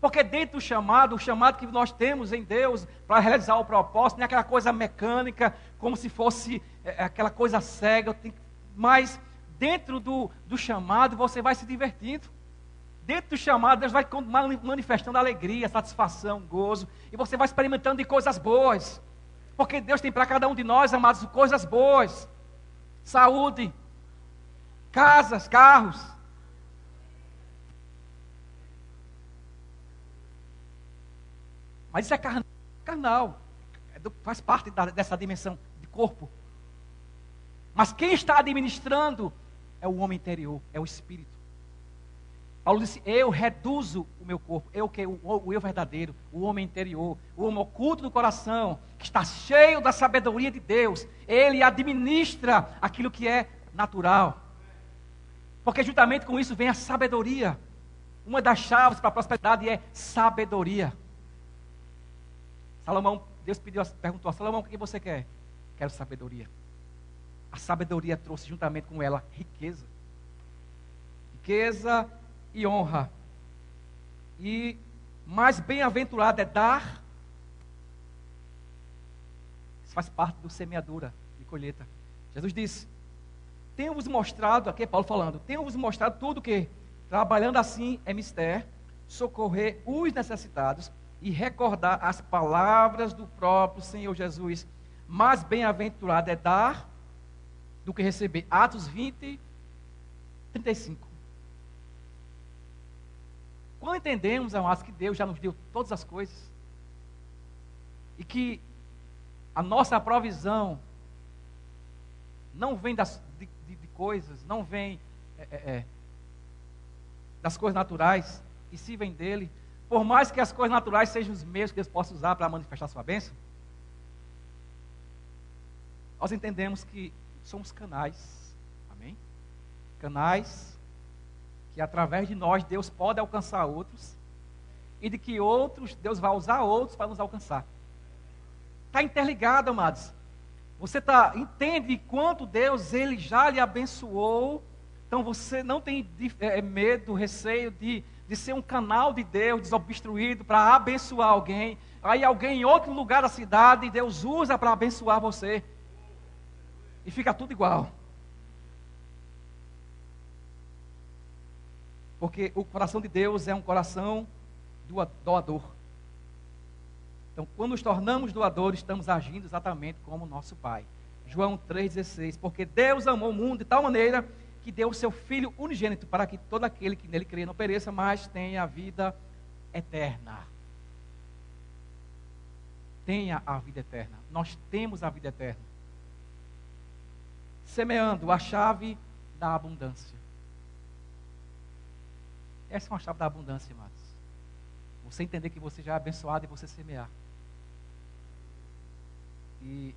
Porque dentro do chamado, o chamado que nós temos em Deus para realizar o propósito, não é aquela coisa mecânica, como se fosse é, é aquela coisa cega, mas dentro do, do chamado você vai se divertindo. Dentro do chamado, Deus vai manifestando alegria, satisfação, gozo, e você vai experimentando de coisas boas. Porque Deus tem para cada um de nós, amados, coisas boas: saúde, casas, carros. Mas isso é carnal, carnal. É faz parte dessa dimensão de corpo. Mas quem está administrando é o homem interior, é o espírito. Paulo disse: Eu reduzo o meu corpo, eu que o, o eu verdadeiro, o homem interior, o homem oculto do coração, que está cheio da sabedoria de Deus. Ele administra aquilo que é natural. Porque juntamente com isso vem a sabedoria. Uma das chaves para a prosperidade é sabedoria. Salomão, Deus pediu, perguntou a Salomão: o que você quer? Quero sabedoria. A sabedoria trouxe juntamente com ela riqueza. Riqueza e honra. E mais bem-aventurado é dar. Isso faz parte do semeadura e colheita. Jesus disse: Tenho-vos mostrado, aqui é Paulo falando, tenho-vos mostrado tudo que, trabalhando assim, é mistério, socorrer os necessitados e recordar as palavras do próprio Senhor Jesus. Mais bem-aventurado é dar do que receber. Atos 20, 35. Quando entendemos, amados, que Deus já nos deu todas as coisas, e que a nossa provisão não vem das, de, de, de coisas, não vem é, é, é das coisas naturais, e se vem dele, por mais que as coisas naturais sejam os meios que Deus possa usar para manifestar sua bênção, nós entendemos que somos canais, amém? Canais que através de nós Deus pode alcançar outros e de que outros Deus vai usar outros para nos alcançar. Está interligado, amados. Você tá, entende quanto Deus ele já lhe abençoou. Então você não tem é, medo, receio de de ser um canal de Deus desobstruído para abençoar alguém. Aí alguém em outro lugar da cidade, Deus usa para abençoar você. E fica tudo igual. Porque o coração de Deus é um coração doador. Então, quando nos tornamos doadores, estamos agindo exatamente como nosso Pai. João 3,16. Porque Deus amou o mundo de tal maneira que deu o seu Filho unigênito para que todo aquele que nele crê não pereça, mas tenha a vida eterna. Tenha a vida eterna. Nós temos a vida eterna. Semeando a chave da abundância. Essa é uma chave da abundância, amados. Você entender que você já é abençoado e você semear. E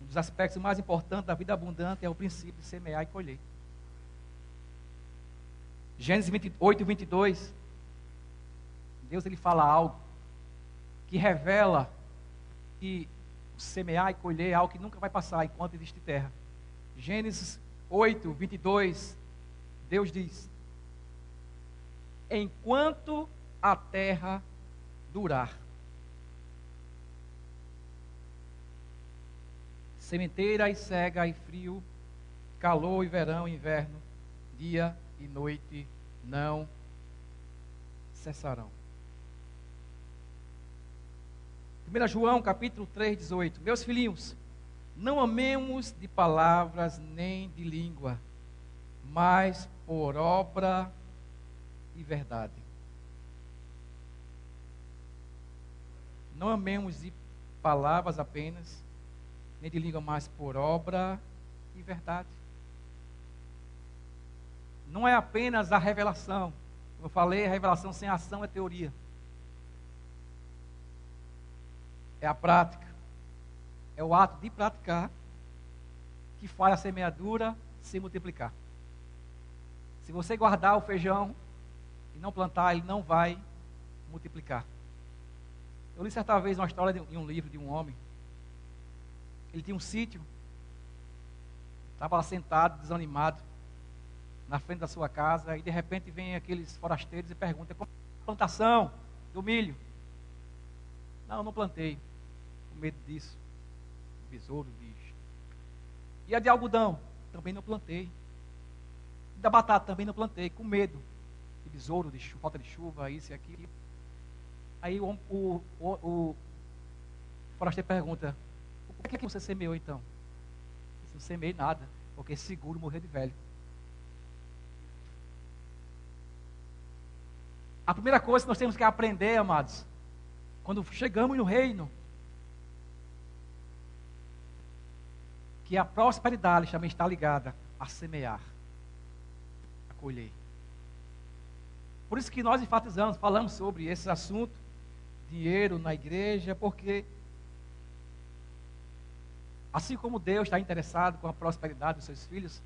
um dos aspectos mais importantes da vida abundante é o princípio de semear e colher. Gênesis 28, 22. Deus ele fala algo que revela que semear e colher é algo que nunca vai passar enquanto existe terra. Gênesis 8, 22. Deus diz: Enquanto a terra durar, sementeira e cega e frio, calor e verão e inverno, dia e noite não cessarão. 1 João capítulo 3, 18. Meus filhinhos, não amemos de palavras nem de língua, mas por obra e verdade. Não amemos de palavras apenas, nem de língua, mas por obra e verdade. Não é apenas a revelação. Como eu falei, a revelação sem ação é teoria. É a prática. É o ato de praticar que faz a semeadura se multiplicar. Se você guardar o feijão e não plantar, ele não vai multiplicar. Eu li certa vez uma história de um livro de um homem. Ele tinha um sítio, estava sentado, desanimado, na frente da sua casa, e de repente vem aqueles forasteiros e perguntam: como é a plantação do milho? Não, não plantei, com medo disso. Besouro, bicho. E a de algodão? Também não plantei. E da batata também não plantei, com medo. Besouro, de chuva, falta de chuva, isso e aquilo. Aí o, o, o, o forasteiro pergunta: O que é que você semeou então? Eu não semei nada, porque seguro morrer de velho. A primeira coisa que nós temos que aprender, amados, quando chegamos no reino, que a prosperidade também está ligada a semear, a colher. Por isso que nós enfatizamos, falamos sobre esse assunto, dinheiro na igreja, porque assim como Deus está interessado com a prosperidade dos seus filhos,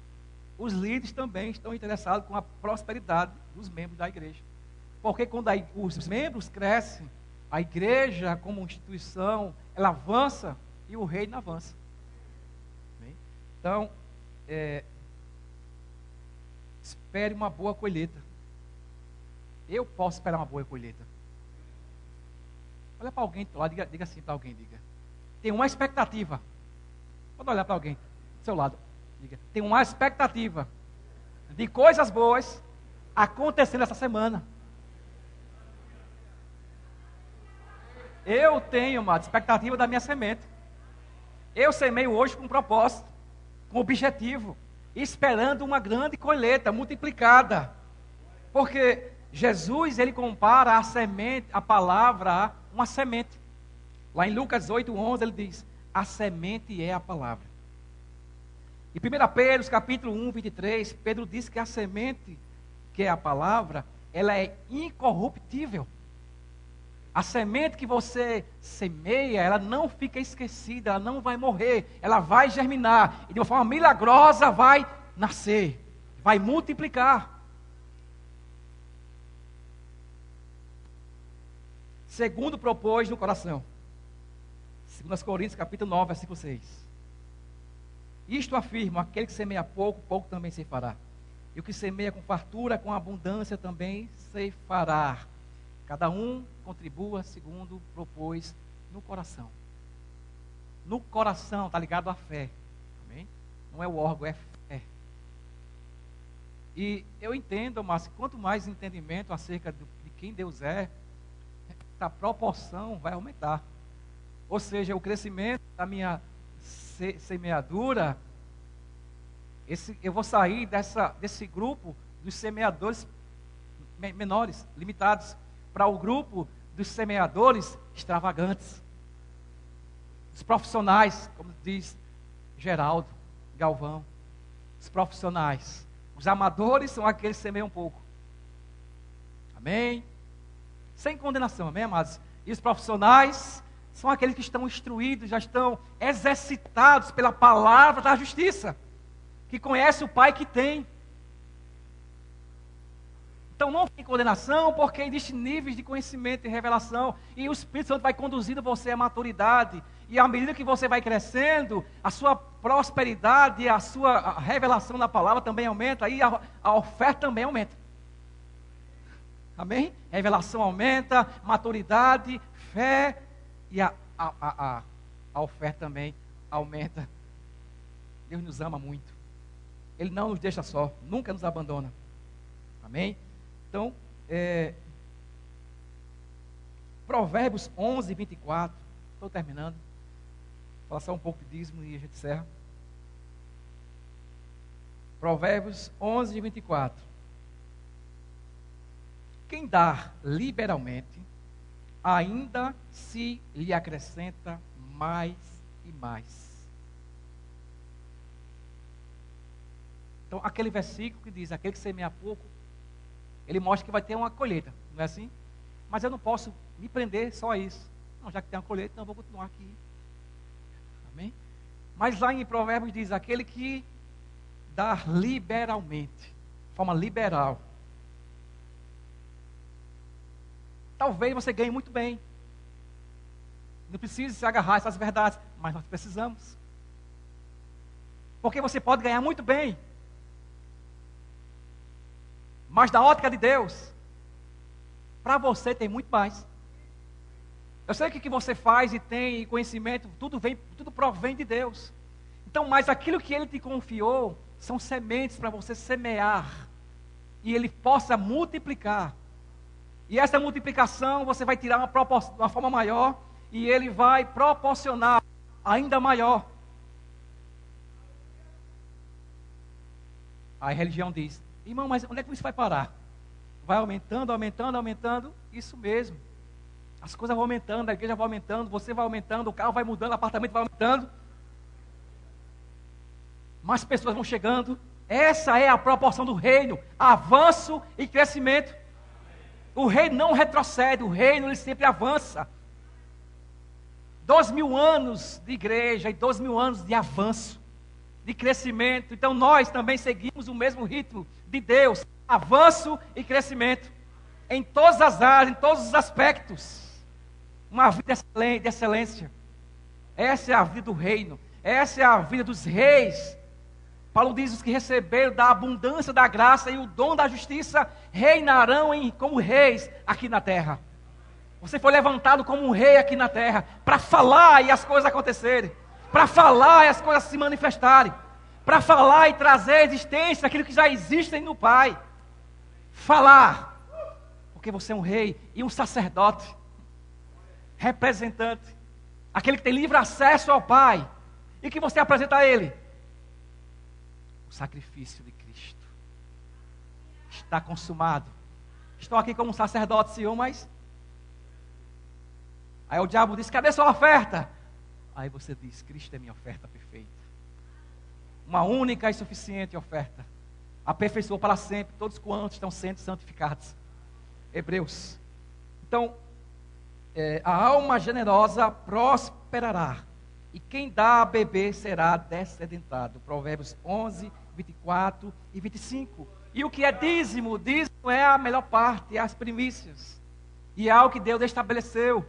os líderes também estão interessados com a prosperidade dos membros da igreja. Porque quando a, os membros crescem, a igreja como instituição, ela avança e o reino avança. Então, é, espere uma boa colheita. Eu posso esperar uma boa colheita. Olha para alguém lá, diga, diga assim para alguém, diga. Tem uma expectativa. Pode olhar para alguém do seu lado. Diga. Tem uma expectativa de coisas boas acontecendo essa semana. Eu tenho uma expectativa da minha semente. Eu semeio hoje com um propósito com objetivo, esperando uma grande colheita multiplicada. Porque Jesus, ele compara a semente, a palavra a uma semente. Lá em Lucas 8:11 ele diz: "A semente é a palavra". E 1 Pedro, capítulo 1, 23, Pedro diz que a semente, que é a palavra, ela é incorruptível. A semente que você semeia, ela não fica esquecida, ela não vai morrer, ela vai germinar e de uma forma milagrosa vai nascer, vai multiplicar. Segundo propôs no coração. Segundo Coríntios, capítulo 9, versículo 6. Isto afirma, aquele que semeia pouco, pouco também se fará. E o que semeia com fartura, com abundância também se fará. Cada um contribua segundo propôs no coração. No coração está ligado à fé. Amém? Não é o órgão, é fé. E eu entendo, mas quanto mais entendimento acerca de quem Deus é, a proporção vai aumentar. Ou seja, o crescimento da minha semeadura, esse, eu vou sair dessa, desse grupo dos semeadores menores, limitados para o grupo dos semeadores extravagantes. Os profissionais, como diz Geraldo Galvão, os profissionais. Os amadores são aqueles que semeiam pouco. Amém? Sem condenação, amém, amados? E os profissionais são aqueles que estão instruídos, já estão exercitados pela palavra da justiça, que conhece o Pai que tem. Então não tem condenação, porque existem níveis de conhecimento e revelação, e o Espírito Santo vai conduzindo você à maturidade, e à medida que você vai crescendo, a sua prosperidade, a sua revelação da palavra também aumenta, e a, a oferta também aumenta. Amém? Revelação aumenta, maturidade, fé, e a, a, a, a oferta também aumenta. Deus nos ama muito. Ele não nos deixa só, nunca nos abandona. Amém? Então, é, Provérbios 11, 24. Estou terminando. Vou falar só um pouco de dízimo e a gente encerra. Provérbios 11, 24. Quem dá liberalmente ainda se lhe acrescenta mais e mais. Então, aquele versículo que diz: aquele que semeia pouco, ele mostra que vai ter uma colheita, não é assim? Mas eu não posso me prender só a isso. Não, já que tem uma colheita, então eu vou continuar aqui. Amém? Mas lá em Provérbios diz: aquele que dá liberalmente, de forma liberal. Talvez você ganhe muito bem. Não precisa se agarrar a essas verdades, mas nós precisamos. Porque você pode ganhar muito bem. Mas da ótica de Deus, para você tem muito mais. Eu sei que o que você faz e tem conhecimento, tudo vem, tudo provém de Deus. Então, mas aquilo que Ele te confiou são sementes para você semear e Ele possa multiplicar. E essa multiplicação você vai tirar uma, uma forma maior e Ele vai proporcionar ainda maior. A religião diz: Irmão, mas onde é que isso vai parar? Vai aumentando, aumentando, aumentando. Isso mesmo. As coisas vão aumentando, a igreja vai aumentando, você vai aumentando, o carro vai mudando, o apartamento vai aumentando. Mais pessoas vão chegando. Essa é a proporção do reino: avanço e crescimento. O reino não retrocede, o reino ele sempre avança. Dois mil anos de igreja e dois mil anos de avanço, de crescimento. Então nós também seguimos o mesmo ritmo de Deus: avanço e crescimento. Em todas as áreas, em todos os aspectos. Uma vida de excelência. Essa é a vida do reino. Essa é a vida dos reis. Paulo diz: os que receberam da abundância da graça e o dom da justiça reinarão em, como reis aqui na terra. Você foi levantado como um rei aqui na terra para falar e as coisas acontecerem, para falar e as coisas se manifestarem, para falar e trazer à existência aquilo que já existe no Pai. Falar, porque você é um rei e um sacerdote representante, aquele que tem livre acesso ao Pai, e que você apresenta a Ele o sacrifício de Cristo. Está consumado. Estou aqui como sacerdote, Senhor, mas. Aí o diabo diz: Cadê sua oferta? Aí você diz: Cristo é minha oferta perfeita. Uma única e suficiente oferta. Aperfeiçoou para sempre todos quantos estão sendo santificados. Hebreus. Então, é, a alma generosa prosperará, e quem dá a beber será descedentado. Provérbios 11, 24 e 25. E o que é dízimo? Dízimo é a melhor parte, as primícias. E é algo que Deus estabeleceu.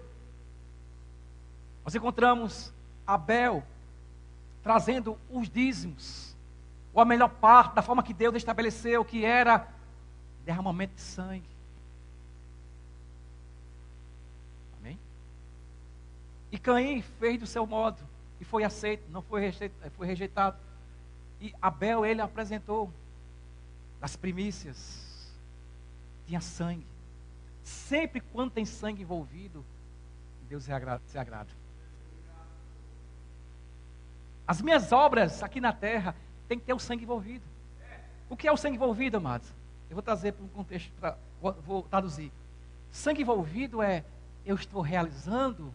Nós encontramos Abel trazendo os dízimos, ou a melhor parte, da forma que Deus estabeleceu, que era derramamento de sangue. E Caim fez do seu modo e foi aceito, não foi rejeitado, foi rejeitado. E Abel, ele apresentou as primícias. Tinha sangue. Sempre quando tem sangue envolvido, Deus se agrada. Se agrada. As minhas obras aqui na terra tem que ter o sangue envolvido. O que é o sangue envolvido, amados? Eu vou trazer para um contexto, pra, vou, vou traduzir. Sangue envolvido é eu estou realizando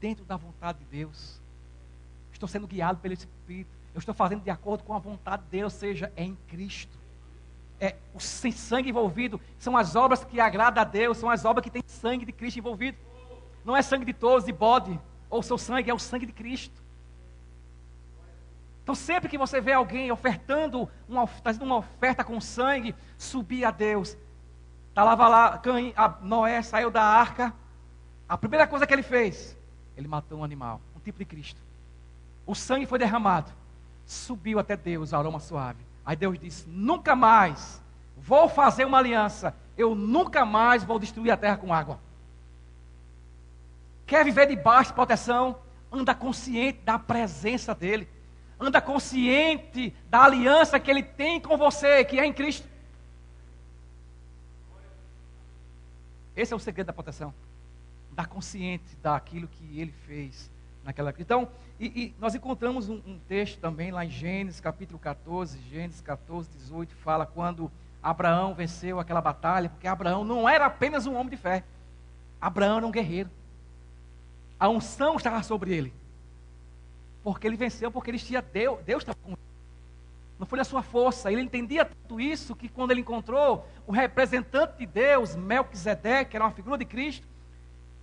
dentro da vontade de Deus. Estou sendo guiado pelo Espírito. Eu estou fazendo de acordo com a vontade de Deus, seja é em Cristo. É o sem sangue envolvido. São as obras que agradam a Deus, são as obras que têm sangue de Cristo envolvido. Não é sangue de todos, de bode, ou seu sangue, é o sangue de Cristo. Então, sempre que você vê alguém ofertando, uma, trazendo uma oferta com sangue, subir a Deus. Estava tá lá, Noé saiu da arca. A primeira coisa que ele fez, ele matou um animal, um tipo de Cristo. O sangue foi derramado, subiu até Deus, aroma suave. Aí Deus disse: Nunca mais vou fazer uma aliança, eu nunca mais vou destruir a terra com água. Quer viver debaixo de proteção? Anda consciente da presença dEle. Anda consciente da aliança que Ele tem com você, que é em Cristo. Esse é o segredo da proteção estar consciente daquilo que ele fez naquela Então, e, e nós encontramos um, um, texto também lá em Gênesis, capítulo 14, Gênesis 14, 18, fala quando Abraão venceu aquela batalha, porque Abraão não era apenas um homem de fé. Abraão era um guerreiro. A unção estava sobre ele. Porque ele venceu, porque ele tinha Deus, Deus estava com ele. Não foi a sua força. Ele entendia tudo isso que quando ele encontrou o representante de Deus, Melquisedeque, que era uma figura de Cristo,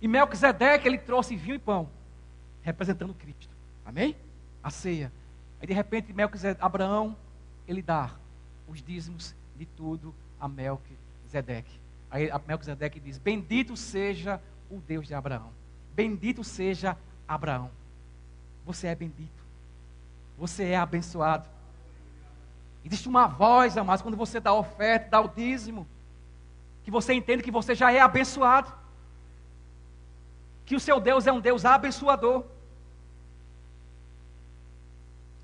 e Melquisedeque ele trouxe vinho e pão, representando Cristo. Amém? A ceia. Aí de repente Melquisedeque, Abraão, ele dá os dízimos de tudo a Melquisedeque. Aí Melquisedeque diz: Bendito seja o Deus de Abraão. Bendito seja Abraão. Você é bendito. Você é abençoado. Existe uma voz, amados, quando você dá a oferta, dá o dízimo, que você entende que você já é abençoado. Que o seu Deus é um Deus abençoador.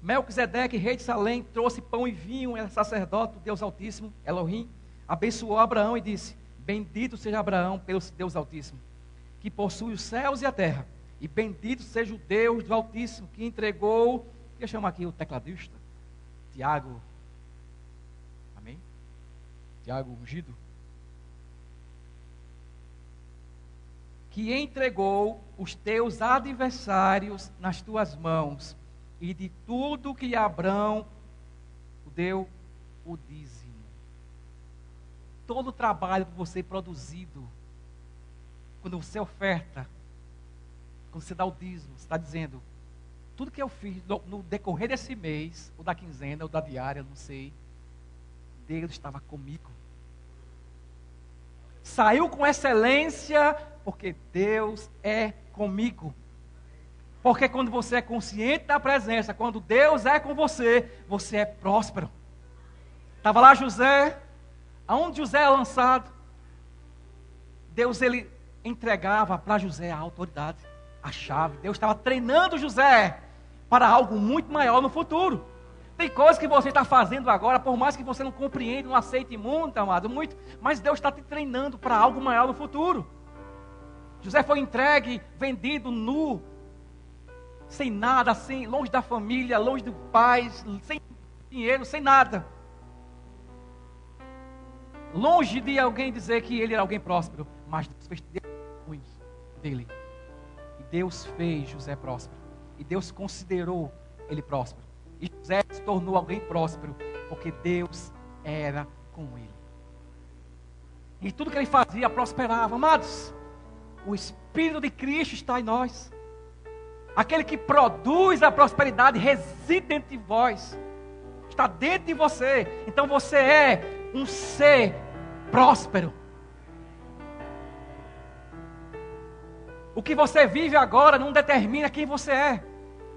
Melquisedeque, rei de Salém, trouxe pão e vinho, era sacerdote do Deus Altíssimo, Elohim, abençoou Abraão e disse: Bendito seja Abraão pelo Deus Altíssimo, que possui os céus e a terra, e bendito seja o Deus do Altíssimo, que entregou, deixa eu chamar aqui o tecladista, Tiago, amém? Tiago ungido, que entregou os teus adversários nas tuas mãos, e de tudo que Abraão deu o dízimo. Todo o trabalho que você produzido, quando você oferta, quando você dá o dízimo, você está dizendo, tudo que eu fiz no, decorrer desse mês, ou da quinzena, ou da diária, não sei, Deus estava comigo. Saiu com excelência, porque Deus é comigo. Porque quando você é consciente da presença, quando Deus é com você, você é próspero. Estava lá José, aonde José é lançado, Deus ele entregava para José a autoridade, a chave. Deus estava treinando José para algo muito maior no futuro. Tem coisas que você está fazendo agora, por mais que você não compreenda, não aceite muito, amado, muito, mas Deus está te treinando para algo maior no futuro. José foi entregue, vendido nu, sem nada, sem, longe da família, longe do pai, sem dinheiro, sem nada. Longe de alguém dizer que ele era alguém próspero, mas Deus fez muito dele. E Deus fez José próspero. E Deus considerou ele próspero. E José se tornou alguém próspero, porque Deus era com ele. E tudo que ele fazia prosperava. Amados, o Espírito de Cristo está em nós. Aquele que produz a prosperidade reside dentro de vós. Está dentro de você. Então você é um ser próspero. O que você vive agora não determina quem você é.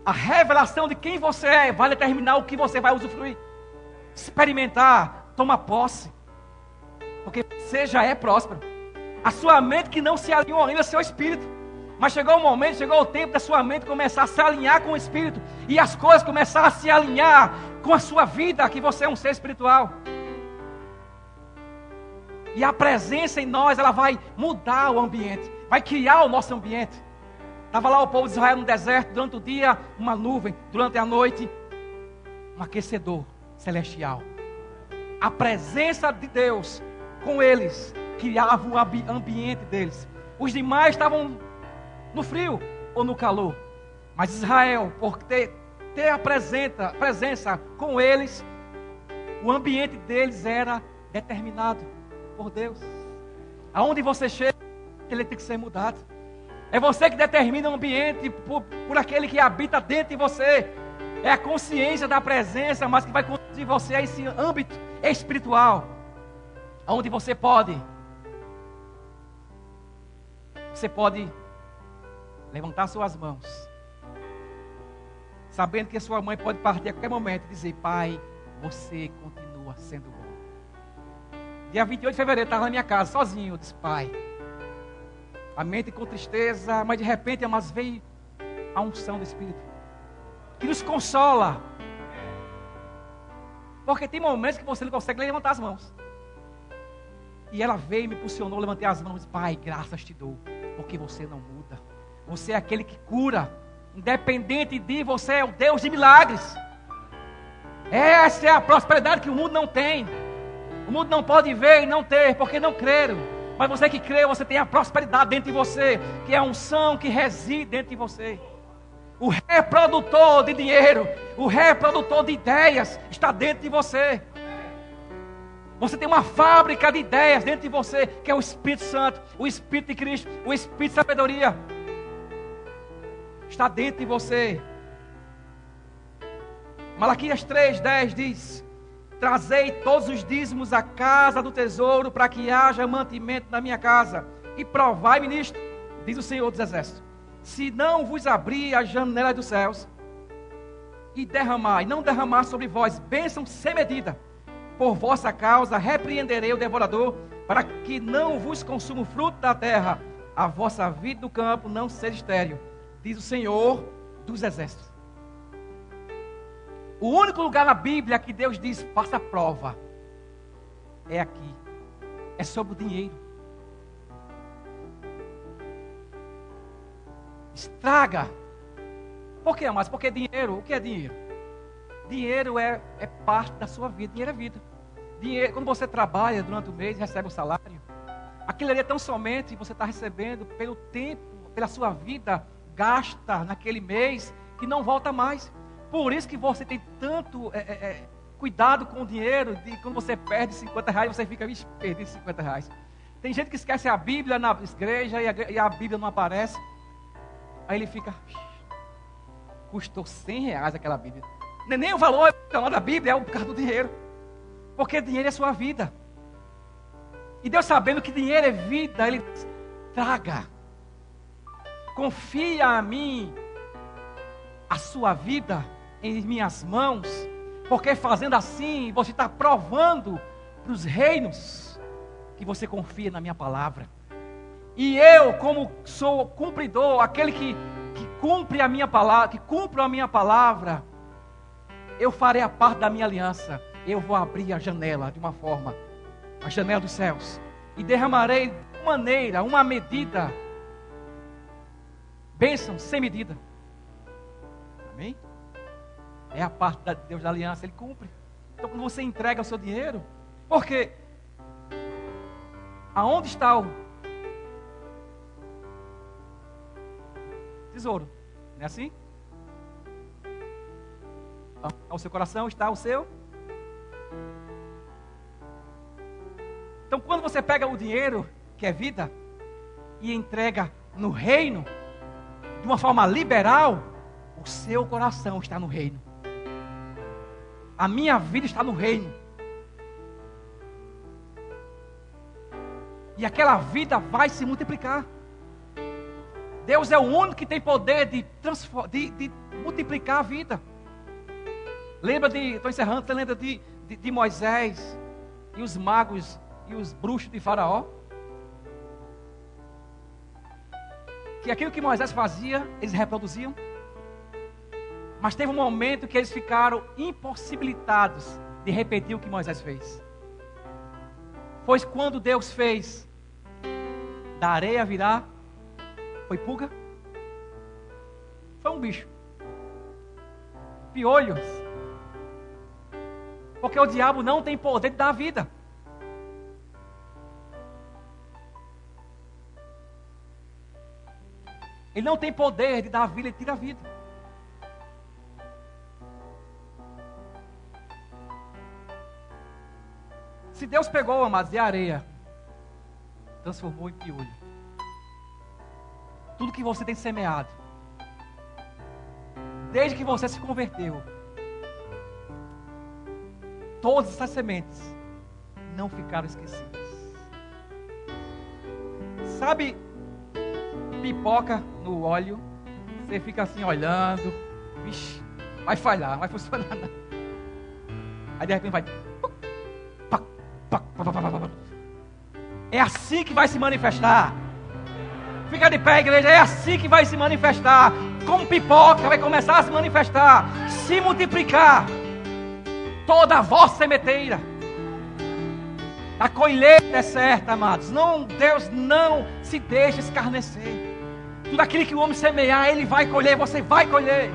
A revelação de quem você é vai determinar o que você vai usufruir. Experimentar, toma posse. Porque você já é próspero. A sua mente que não se alinhou ainda ao seu espírito. Mas chegou o momento, chegou o tempo da sua mente começar a se alinhar com o Espírito. E as coisas começar a se alinhar com a sua vida, que você é um ser espiritual. E a presença em nós, ela vai mudar o ambiente, vai criar o nosso ambiente. Estava lá o povo de Israel no deserto, durante o dia, uma nuvem, durante a noite, um aquecedor celestial. A presença de Deus com eles criava o ambiente deles. Os demais estavam no frio ou no calor. Mas Israel, por ter, ter a presença, presença com eles, o ambiente deles era determinado por Deus. Aonde você chega, ele tem que ser mudado. É você que determina o ambiente por, por aquele que habita dentro de você. É a consciência da presença, mas que vai conduzir você a esse âmbito espiritual. Onde você pode. Você pode levantar suas mãos, sabendo que sua mãe pode partir a qualquer momento e dizer: Pai, você continua sendo bom. Dia 28 de fevereiro, estava na minha casa, sozinho. Eu disse: Pai, a mente com tristeza, mas de repente, mas veio a unção do Espírito que nos consola. Porque tem momentos que você não consegue levantar as mãos. E ela veio e me impulsionou, levantei as mãos Pai, graças te dou, porque você não muda. Você é aquele que cura. Independente de você é o Deus de milagres. Essa é a prosperidade que o mundo não tem. O mundo não pode ver e não ter, porque não creram. Mas você que crê, você tem a prosperidade dentro de você, que é a unção que reside dentro de você. O reprodutor de dinheiro, o reprodutor de ideias está dentro de você. Você tem uma fábrica de ideias dentro de você, que é o Espírito Santo, o Espírito de Cristo, o Espírito de sabedoria. Está dentro de você. Malaquias 3,10 diz: Trazei todos os dízimos à casa do tesouro, para que haja mantimento na minha casa. E provai-me nisto, diz o Senhor dos Exércitos. Se não vos abrir a janela dos céus, e derramar, e não derramar sobre vós bênção sem medida, por vossa causa repreenderei o devorador, para que não vos consuma o fruto da terra, a vossa vida do campo não seja estéril, diz o Senhor dos Exércitos. O único lugar na Bíblia que Deus diz faça prova é aqui. É sobre o dinheiro. Estraga. Por que, mais? Porque dinheiro, o que é dinheiro? Dinheiro é, é parte da sua vida, dinheiro é vida. Dinheiro, quando você trabalha durante o mês e recebe o salário, aquilo ali é tão somente você está recebendo pelo tempo, pela sua vida gasta naquele mês que não volta mais. Por isso que você tem tanto é, é, é cuidado com o dinheiro, de quando você perde 50 reais, você fica, vixe, perdi 50 reais. Tem gente que esquece a Bíblia na igreja e a, e a Bíblia não aparece. Aí ele fica, custou 100 reais aquela Bíblia. Nem o valor da Bíblia, é por causa do dinheiro. Porque dinheiro é sua vida. E Deus sabendo que dinheiro é vida, Ele traga. Confia a mim a sua vida em minhas mãos, porque fazendo assim você está provando para os reinos que você confia na minha palavra. E eu, como sou cumpridor, aquele que, que cumpre a minha palavra, que cumpre a minha palavra, eu farei a parte da minha aliança. Eu vou abrir a janela de uma forma, a janela dos céus, e derramarei de maneira, uma medida, bênção sem medida. Amém? É a parte de Deus da aliança, ele cumpre. Então, quando você entrega o seu dinheiro, porque aonde está o tesouro? Não é assim? Ao seu coração está o seu. Então, quando você pega o dinheiro, que é vida, e entrega no reino, de uma forma liberal, o seu coração está no reino. A minha vida está no reino. E aquela vida vai se multiplicar. Deus é o único que tem poder de, de, de multiplicar a vida. Lembra de, estou encerrando, você lembra de, de, de Moisés e os magos e os bruxos de Faraó? Que aquilo que Moisés fazia, eles reproduziam. Mas teve um momento que eles ficaram impossibilitados de repetir o que Moisés fez. Foi quando Deus fez da areia virar, foi pulga? Foi um bicho. Piolhos. Porque o diabo não tem poder de dar vida. Ele não tem poder de dar vida, ele tira a vida. Se Deus pegou, amados, de areia, transformou em piolho. Tudo que você tem semeado, desde que você se converteu, todas essas sementes não ficaram esquecidas. Sabe, pipoca no óleo, você fica assim olhando, vai falhar, vai funcionar. Aí de repente vai é assim que vai se manifestar. Fica de pé, igreja. É assim que vai se manifestar. Como pipoca, vai começar a se manifestar. Se multiplicar. Toda a vossa semeteira. A colheita é certa, amados. Não, Deus não se deixa escarnecer. Tudo aquilo que o homem semear, ele vai colher. Você vai colher.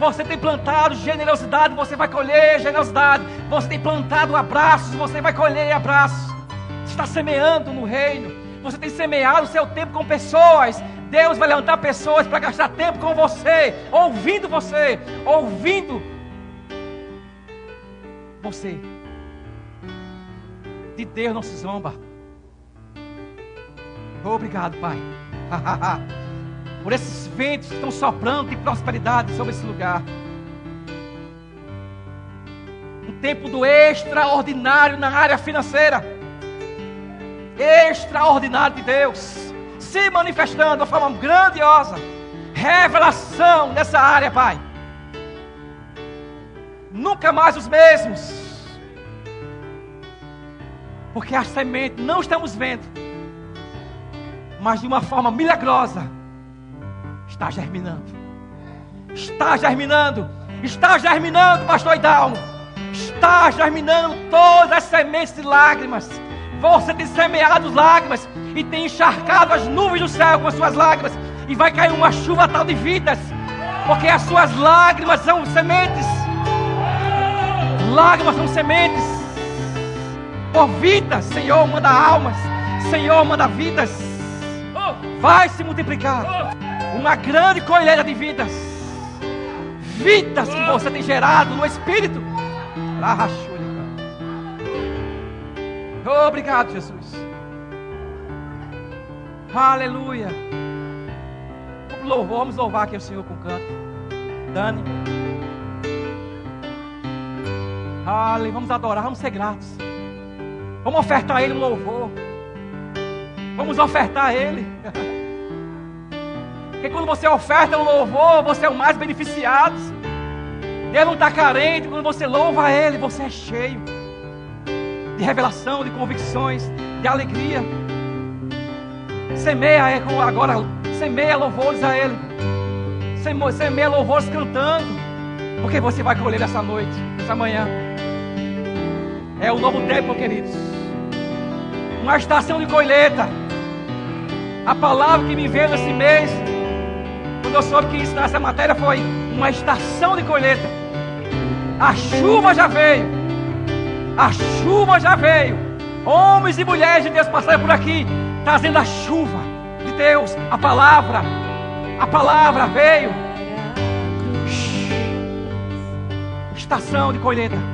Você tem plantado generosidade, você vai colher generosidade. Você tem plantado abraços, você vai colher abraços. Está semeando no reino. Você tem semeado o seu tempo com pessoas. Deus vai levantar pessoas para gastar tempo com você, ouvindo você, ouvindo você. De Deus não se zomba. Obrigado, Pai. Por esses ventos que estão soprando de prosperidade sobre esse lugar. Um tempo do extraordinário na área financeira. Extraordinário de Deus. Se manifestando de uma forma grandiosa. Revelação nessa área, Pai. Nunca mais os mesmos. Porque a semente não estamos vendo, mas de uma forma milagrosa está germinando. Está germinando. Está germinando, pastor Idalmo. Está germinando todas as sementes de lágrimas. Você tem semeado lágrimas e tem encharcado as nuvens do céu com as suas lágrimas. E vai cair uma chuva tal de vidas. Porque as suas lágrimas são sementes. Lágrimas são sementes por vidas, Senhor, manda almas, Senhor, manda vidas. Vai se multiplicar uma grande colheita de vidas, vidas que você tem gerado no Espírito. Obrigado, Jesus. Aleluia. Vamos louvar aqui o Senhor com canto. Dani. Aleluia. Vamos adorar, vamos ser gratos. Vamos ofertar a Ele um louvor. Vamos ofertar a Ele. Porque quando você oferta um louvor, você é o mais beneficiado. Deus não está carente. Quando você louva a Ele, você é cheio de revelação, de convicções, de alegria. Semeia agora, semeia louvores a Ele. Semeia louvores cantando. Porque você vai colher essa noite, essa manhã. É o novo tempo, queridos uma estação de colheita. A palavra que me veio nesse mês, quando eu soube que isso nessa matéria foi uma estação de colheita. A chuva já veio. A chuva já veio. Homens e mulheres de Deus passaram por aqui, trazendo a chuva de Deus, a palavra. A palavra veio. Estação de colheita.